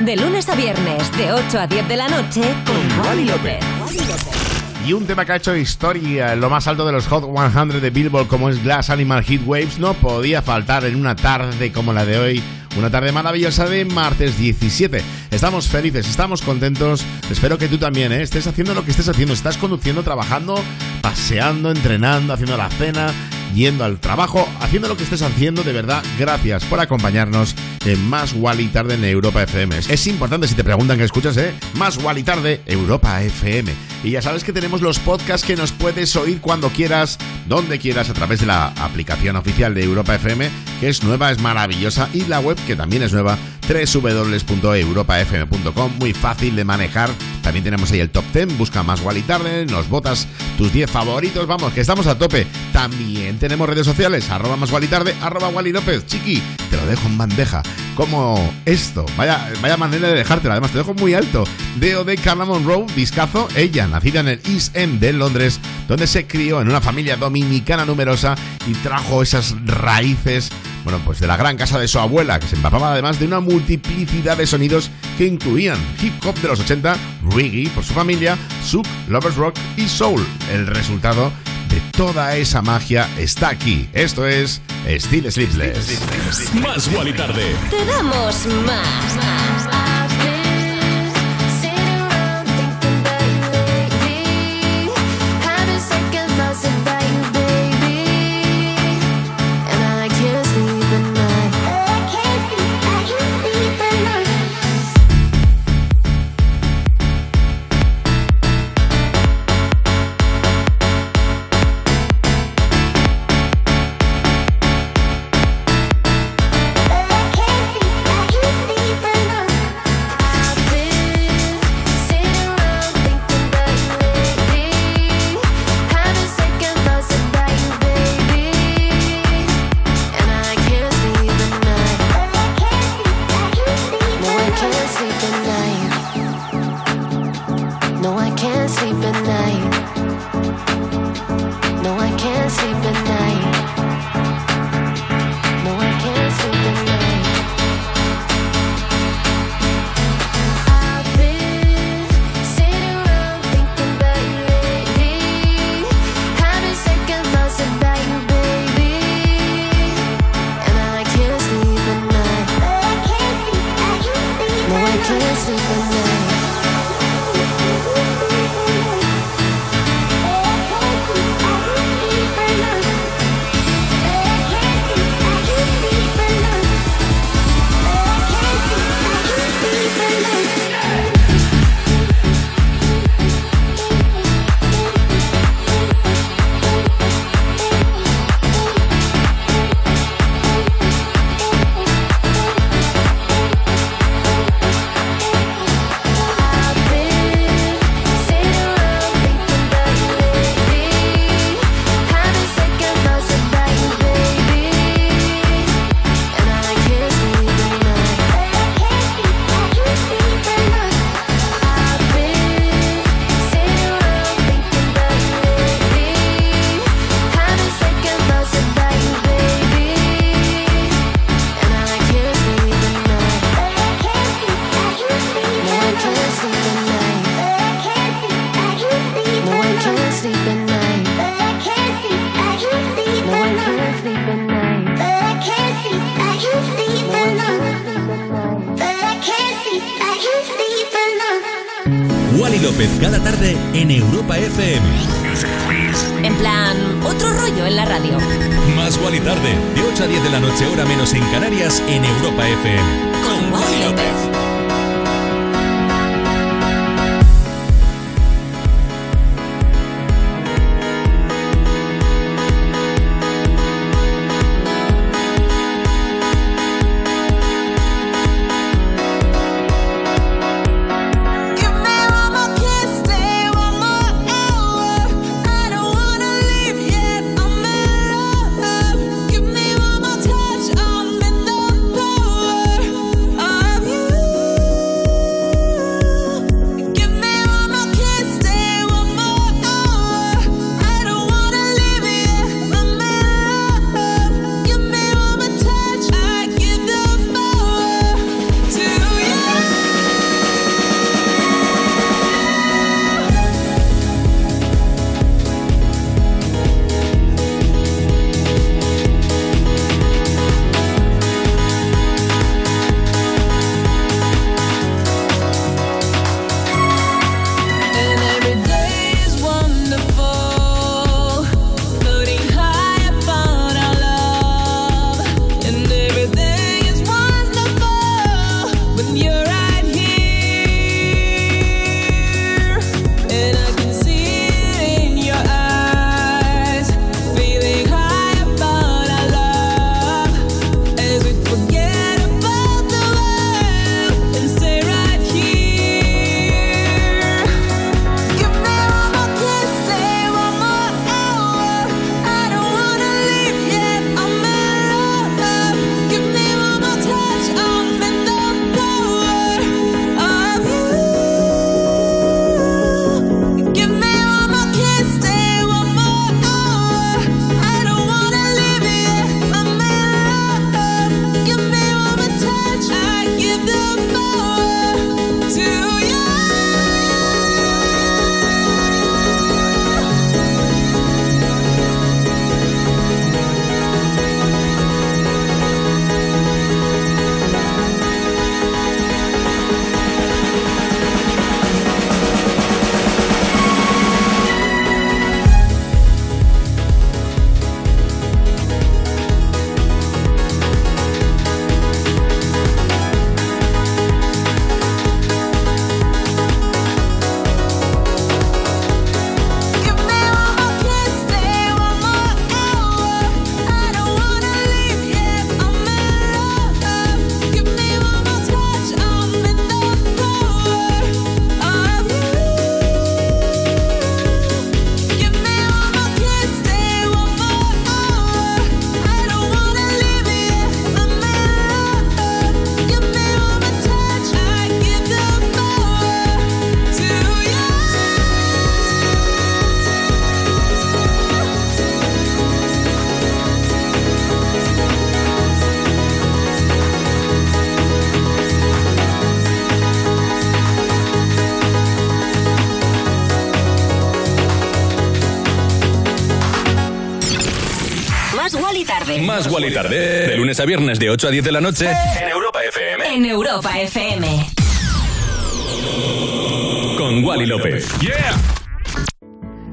De lunes a viernes, de 8 a 10 de la noche, con Wally López. Y un tema que ha hecho historia en lo más alto de los Hot 100 de Billboard como es Glass Animal Heat Waves no podía faltar en una tarde como la de hoy. Una tarde maravillosa de martes 17. Estamos felices, estamos contentos. Espero que tú también ¿eh? estés haciendo lo que estés haciendo. Estás conduciendo, trabajando, paseando, entrenando, haciendo la cena, yendo al trabajo, haciendo lo que estés haciendo. De verdad, gracias por acompañarnos en Más Wally Tarde en Europa FM. Es importante si te preguntan que escuchas, ¿eh? Más Wally Tarde, Europa FM. Y ya sabes que tenemos los podcasts que nos puedes oír cuando quieras, donde quieras, a través de la aplicación oficial de Europa FM, que es nueva, es maravillosa, y la web que también es nueva, www.europafm.com, muy fácil de manejar. También tenemos ahí el top 10, busca más Wally Tarde, nos votas tus 10 favoritos, vamos, que estamos a tope. También tenemos redes sociales, arroba más Wally Tarde, arroba Wally López, chiqui, te lo dejo en bandeja, como esto, vaya, vaya manera de dejártelo, además te dejo muy alto. Deo de Carla Monroe, discazo, ella, nacida en el East End de Londres, donde se crió en una familia dominicana numerosa y trajo esas raíces bueno, pues de la gran casa de su abuela, que se empapaba además de una multiplicidad de sonidos que incluían hip hop de los 80, reggae por su familia, souk, lovers rock y soul. El resultado de toda esa magia está aquí. Esto es Steel Sleepless. Más Wally Tarde. Te damos más. Tarde, de lunes a viernes, de 8 a 10 de la noche, en Europa FM. En Europa FM. Con Wally López.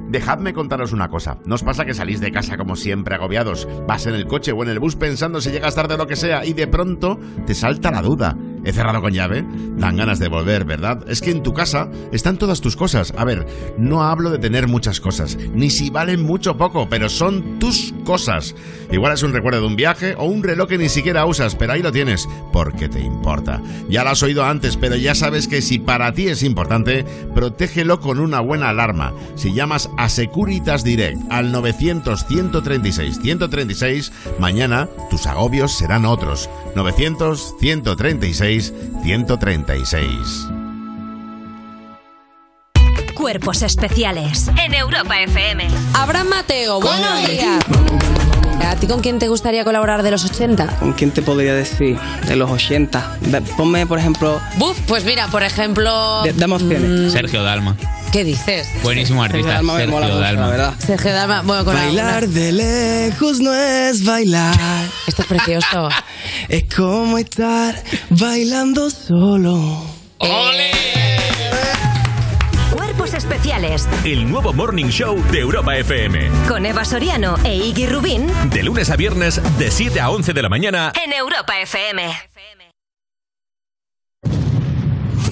Dejadme contaros una cosa. ¿No os pasa que salís de casa como siempre agobiados? Vas en el coche o en el bus pensando si llegas tarde o lo que sea y de pronto te salta la duda. ¿He cerrado con llave? Dan ganas de volver, ¿verdad? Es que en tu casa están todas tus cosas. A ver, no hablo de tener muchas cosas, ni si valen mucho o poco, pero son tus cosas. Igual es un recuerdo de un viaje o un reloj que ni siquiera usas, pero ahí lo tienes, porque te importa. Ya lo has oído antes, pero ya sabes que si para ti es importante, protégelo con una buena alarma. Si llamas a Securitas Direct al 900-136-136, mañana tus agobios serán otros. 900-136-136. Cuerpos especiales en Europa FM. Abraham Mateo, buenos días. ¿A ti con quién te gustaría colaborar de los 80? ¿Con quién te podría decir? De los 80. Ve- Ponme, por ejemplo. Buf, pues mira, por ejemplo. de- dame opciones. Sergio Dalma. ¿Qué dices? Buenísimo artista. Dalma me mola Sergio mucho, Dalma. la verdad. Sergio Dalma, bueno, con Bailar alguna- de lejos no es bailar. Esto es precioso. Es como estar bailando solo. especiales. El nuevo Morning Show de Europa FM. Con Eva Soriano e Iggy Rubín. De lunes a viernes, de 7 a 11 de la mañana. En Europa FM.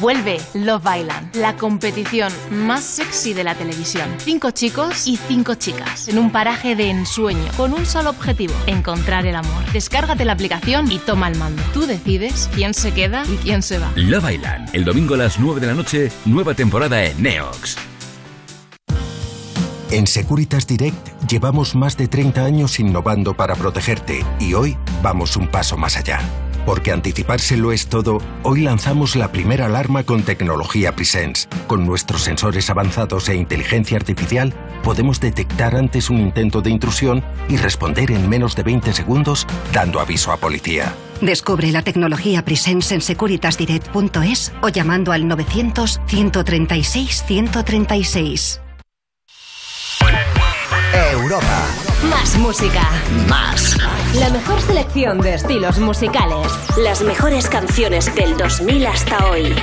Vuelve Love Island, la competición más sexy de la televisión. Cinco chicos y cinco chicas en un paraje de ensueño con un solo objetivo, encontrar el amor. Descárgate la aplicación y toma el mando. Tú decides quién se queda y quién se va. Love Island, el domingo a las 9 de la noche, nueva temporada en Neox. En Securitas Direct llevamos más de 30 años innovando para protegerte y hoy vamos un paso más allá. Porque anticipárselo es todo, hoy lanzamos la primera alarma con tecnología Presence. Con nuestros sensores avanzados e inteligencia artificial, podemos detectar antes un intento de intrusión y responder en menos de 20 segundos, dando aviso a policía. Descubre la tecnología Presence en securitasdirect.es o llamando al 900 136 136. Europa. Más música. Más. La mejor selección de estilos musicales. Las mejores canciones del 2000 hasta hoy.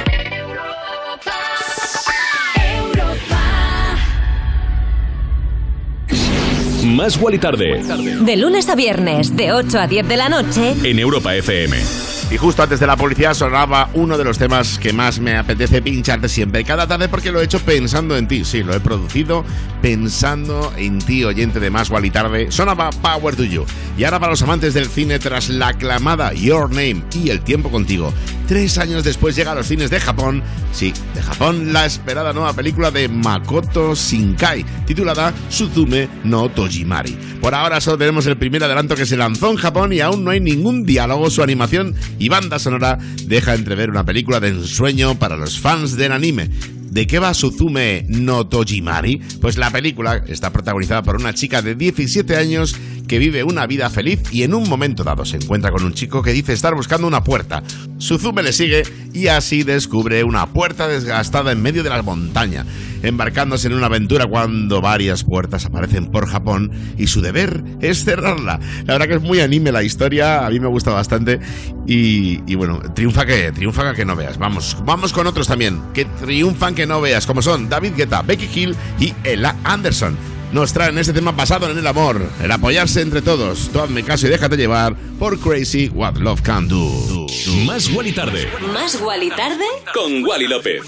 Más Guali Tarde. De lunes a viernes, de 8 a 10 de la noche. En Europa FM. Y justo antes de la publicidad sonaba uno de los temas que más me apetece pincharte siempre, cada tarde, porque lo he hecho pensando en ti. Sí, lo he producido pensando en ti, oyente de Más y Tarde. Sonaba Power to You. Y ahora para los amantes del cine, tras la aclamada Your Name y El Tiempo Contigo, tres años después llega a los cines de Japón, sí, de Japón, la esperada nueva película de Makoto Shinkai, titulada Suzume no Tojimari. Por ahora solo tenemos el primer adelanto que se lanzó en Japón y aún no hay ningún diálogo. Su animación y banda sonora deja entrever una película de ensueño para los fans del anime. ¿De qué va Suzume no Tojimari? Pues la película está protagonizada por una chica de 17 años que vive una vida feliz y en un momento dado se encuentra con un chico que dice estar buscando una puerta. Suzume le sigue y así descubre una puerta desgastada en medio de la montaña, embarcándose en una aventura cuando varias puertas aparecen por Japón y su deber es cerrarla. La verdad que es muy anime la historia, a mí me gusta bastante y, y bueno, triunfa que triunfa que no veas. Vamos, vamos con otros también que triunfan que no veas, como son David Guetta, Becky Hill y Ella Anderson nos traen este tema basado en el amor, el apoyarse entre todos. Tú hazme caso y déjate llevar por Crazy What Love Can Do. Más Wally Tarde. Más Wally Tarde. Con Wally López.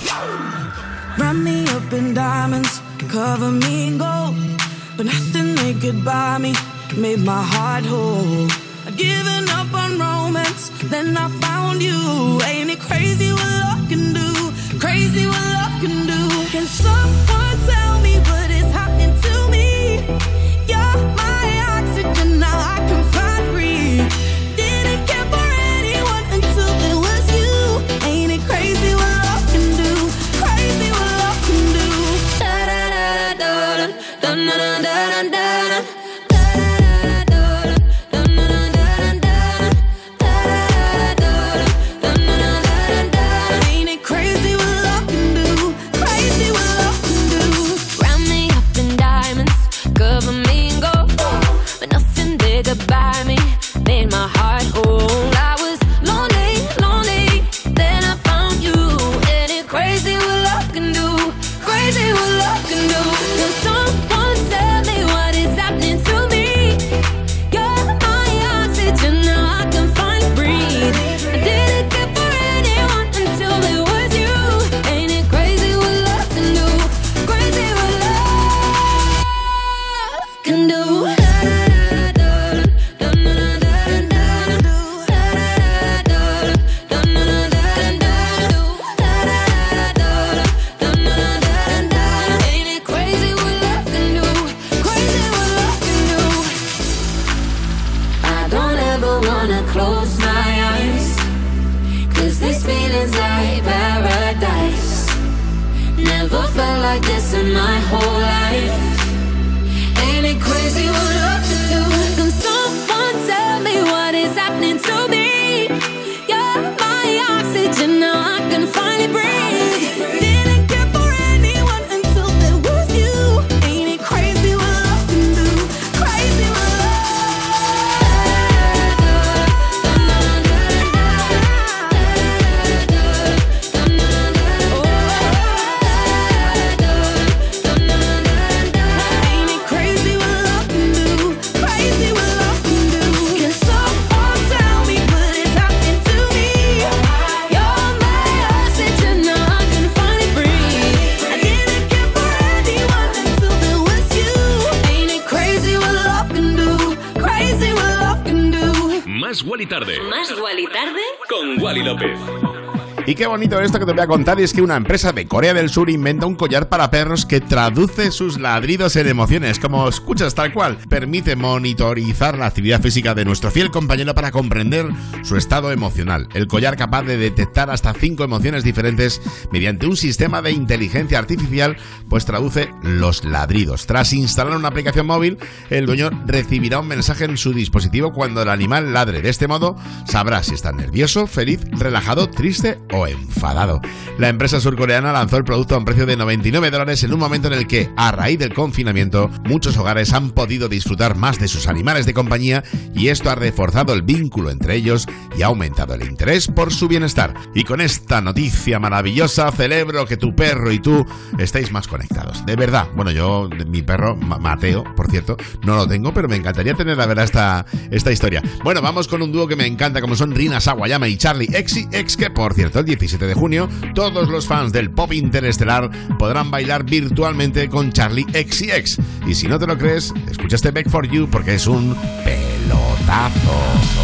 Run me up in diamonds, cover me in gold. But nothing they could buy me made my heart whole. I'd given up on romance, then I found you. Ain't it crazy what love can do? Crazy what love can do. Can someone tell qué bonito esto que te voy a contar es que una empresa de Corea del Sur inventa un collar para perros que traduce sus ladridos en emociones, como escuchas tal cual. Permite monitorizar la actividad física de nuestro fiel compañero para comprender su estado emocional. El collar capaz de detectar hasta cinco emociones diferentes mediante un sistema de inteligencia artificial, pues traduce los ladridos. Tras instalar una aplicación móvil, el dueño recibirá un mensaje en su dispositivo cuando el animal ladre. De este modo, sabrá si está nervioso, feliz, relajado, triste o enfadado. La empresa surcoreana lanzó el producto a un precio de 99 dólares en un momento en el que, a raíz del confinamiento, muchos hogares han podido disfrutar más de sus animales de compañía y esto ha reforzado el vínculo entre ellos y ha aumentado el interés por su bienestar. Y con esta noticia maravillosa celebro que tu perro y tú estéis más conectados. De verdad, bueno, yo, mi perro, Ma- Mateo, por cierto, no lo tengo, pero me encantaría tener la verdad esta, esta historia. Bueno, vamos con un dúo que me encanta, como son Rina Sawayama y Charlie XCX, que por cierto, 17 de junio, todos los fans del pop interestelar podrán bailar virtualmente con Charlie XCX. Y si no te lo crees, escucha este Back for You porque es un pelotazo.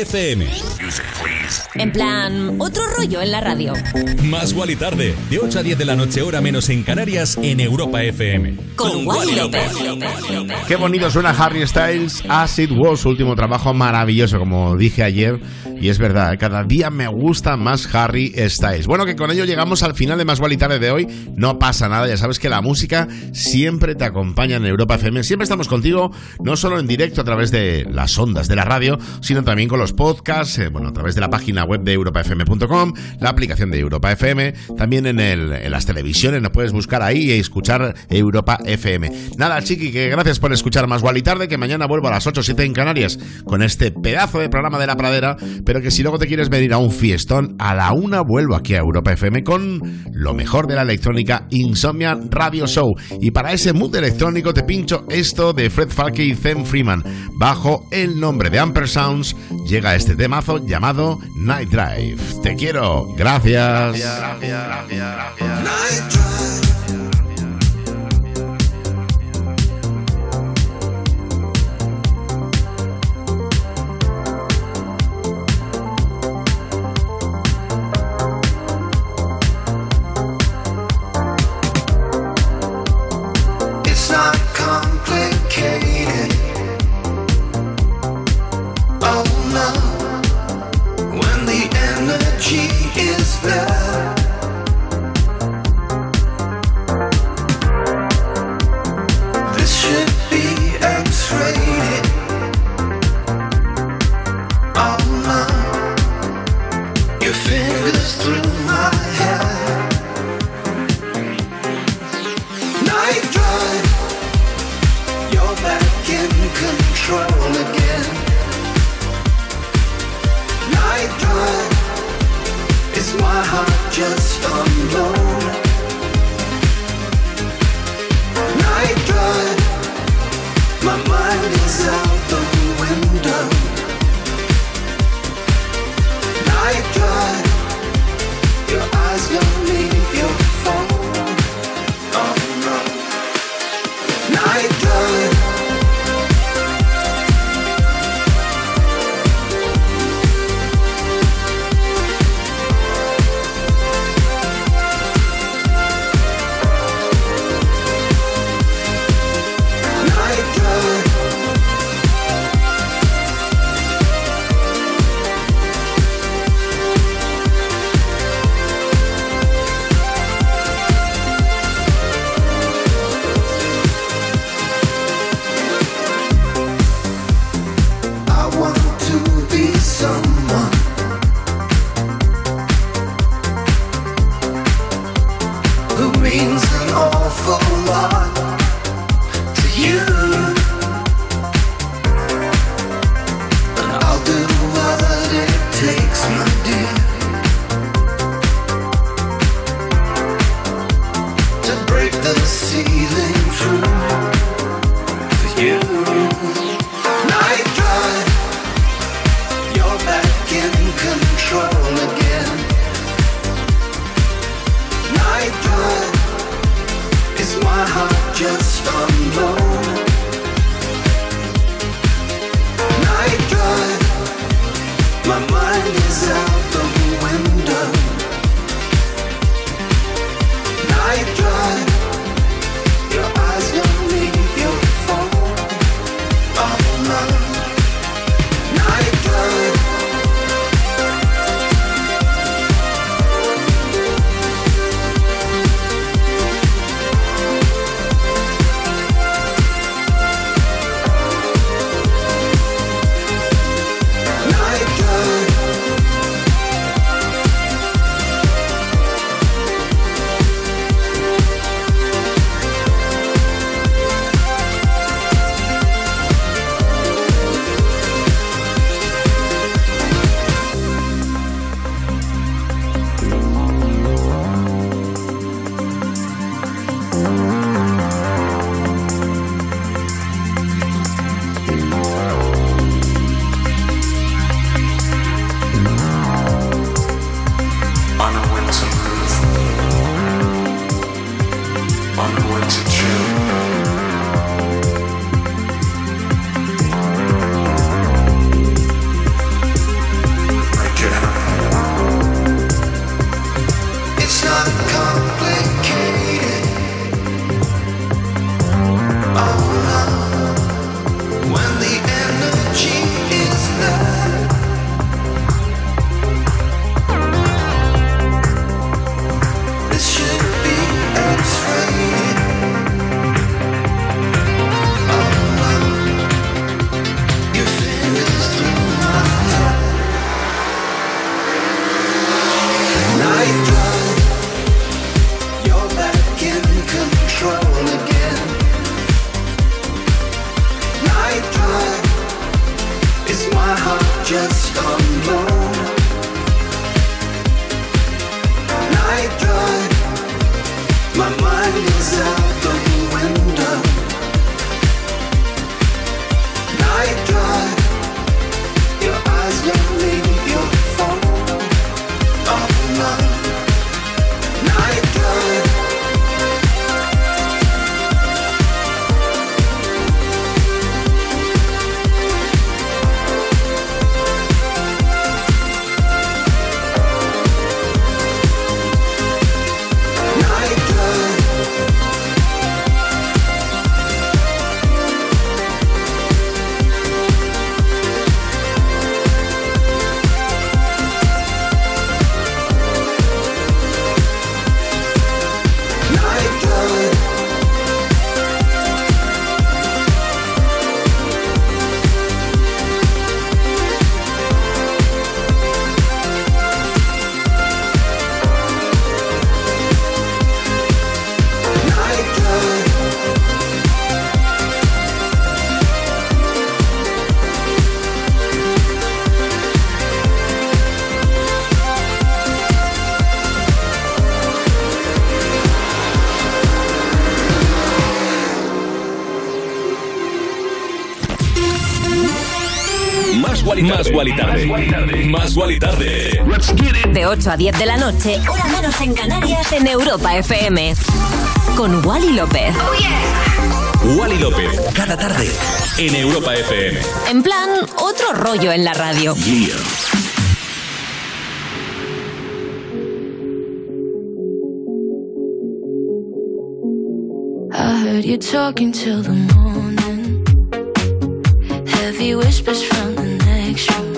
FM. En plan, otro rollo en la radio. Más Wally tarde, de 8 a 10 de la noche, hora menos en Canarias, en Europa FM. Con Wally López. Qué bonito suena Harry Styles, As It Was, su último trabajo maravilloso, como dije ayer. Y es verdad, cada día me gusta más Harry Styles. Bueno, que con ello llegamos al final de Más Wally Tarde de hoy. No pasa nada, ya sabes que la música siempre te acompaña en Europa FM. Siempre estamos contigo, no solo en directo a través de las ondas de la radio, sino también con los podcasts, eh, bueno, a través de la página web de europafm.com, la aplicación de Europa FM, también en, el, en las televisiones, nos puedes buscar ahí y escuchar Europa FM. Nada, chiqui, que gracias por escuchar Más Wally Tarde, que mañana vuelvo a las 8 o 7 en Canarias con este pedazo de programa de la pradera, pero que si luego te quieres venir a un fiestón, a la una vuelvo aquí a Europa FM con lo mejor de la electrónica Insomnia Radio Show. Y para ese mood electrónico te pincho esto de Fred Falke y Zen Freeman. Bajo el nombre de Amper Sounds llega este temazo llamado Night Drive. Te quiero. Gracias. It's De 8 a 10 de la noche, hora menos en Canarias, en Europa FM. Con Wally López. Oh, yeah. Wally López, cada tarde, en Europa FM. En plan, otro rollo en la radio. Yeah. I heard you talking till the morning. Heavy whispers from the next room.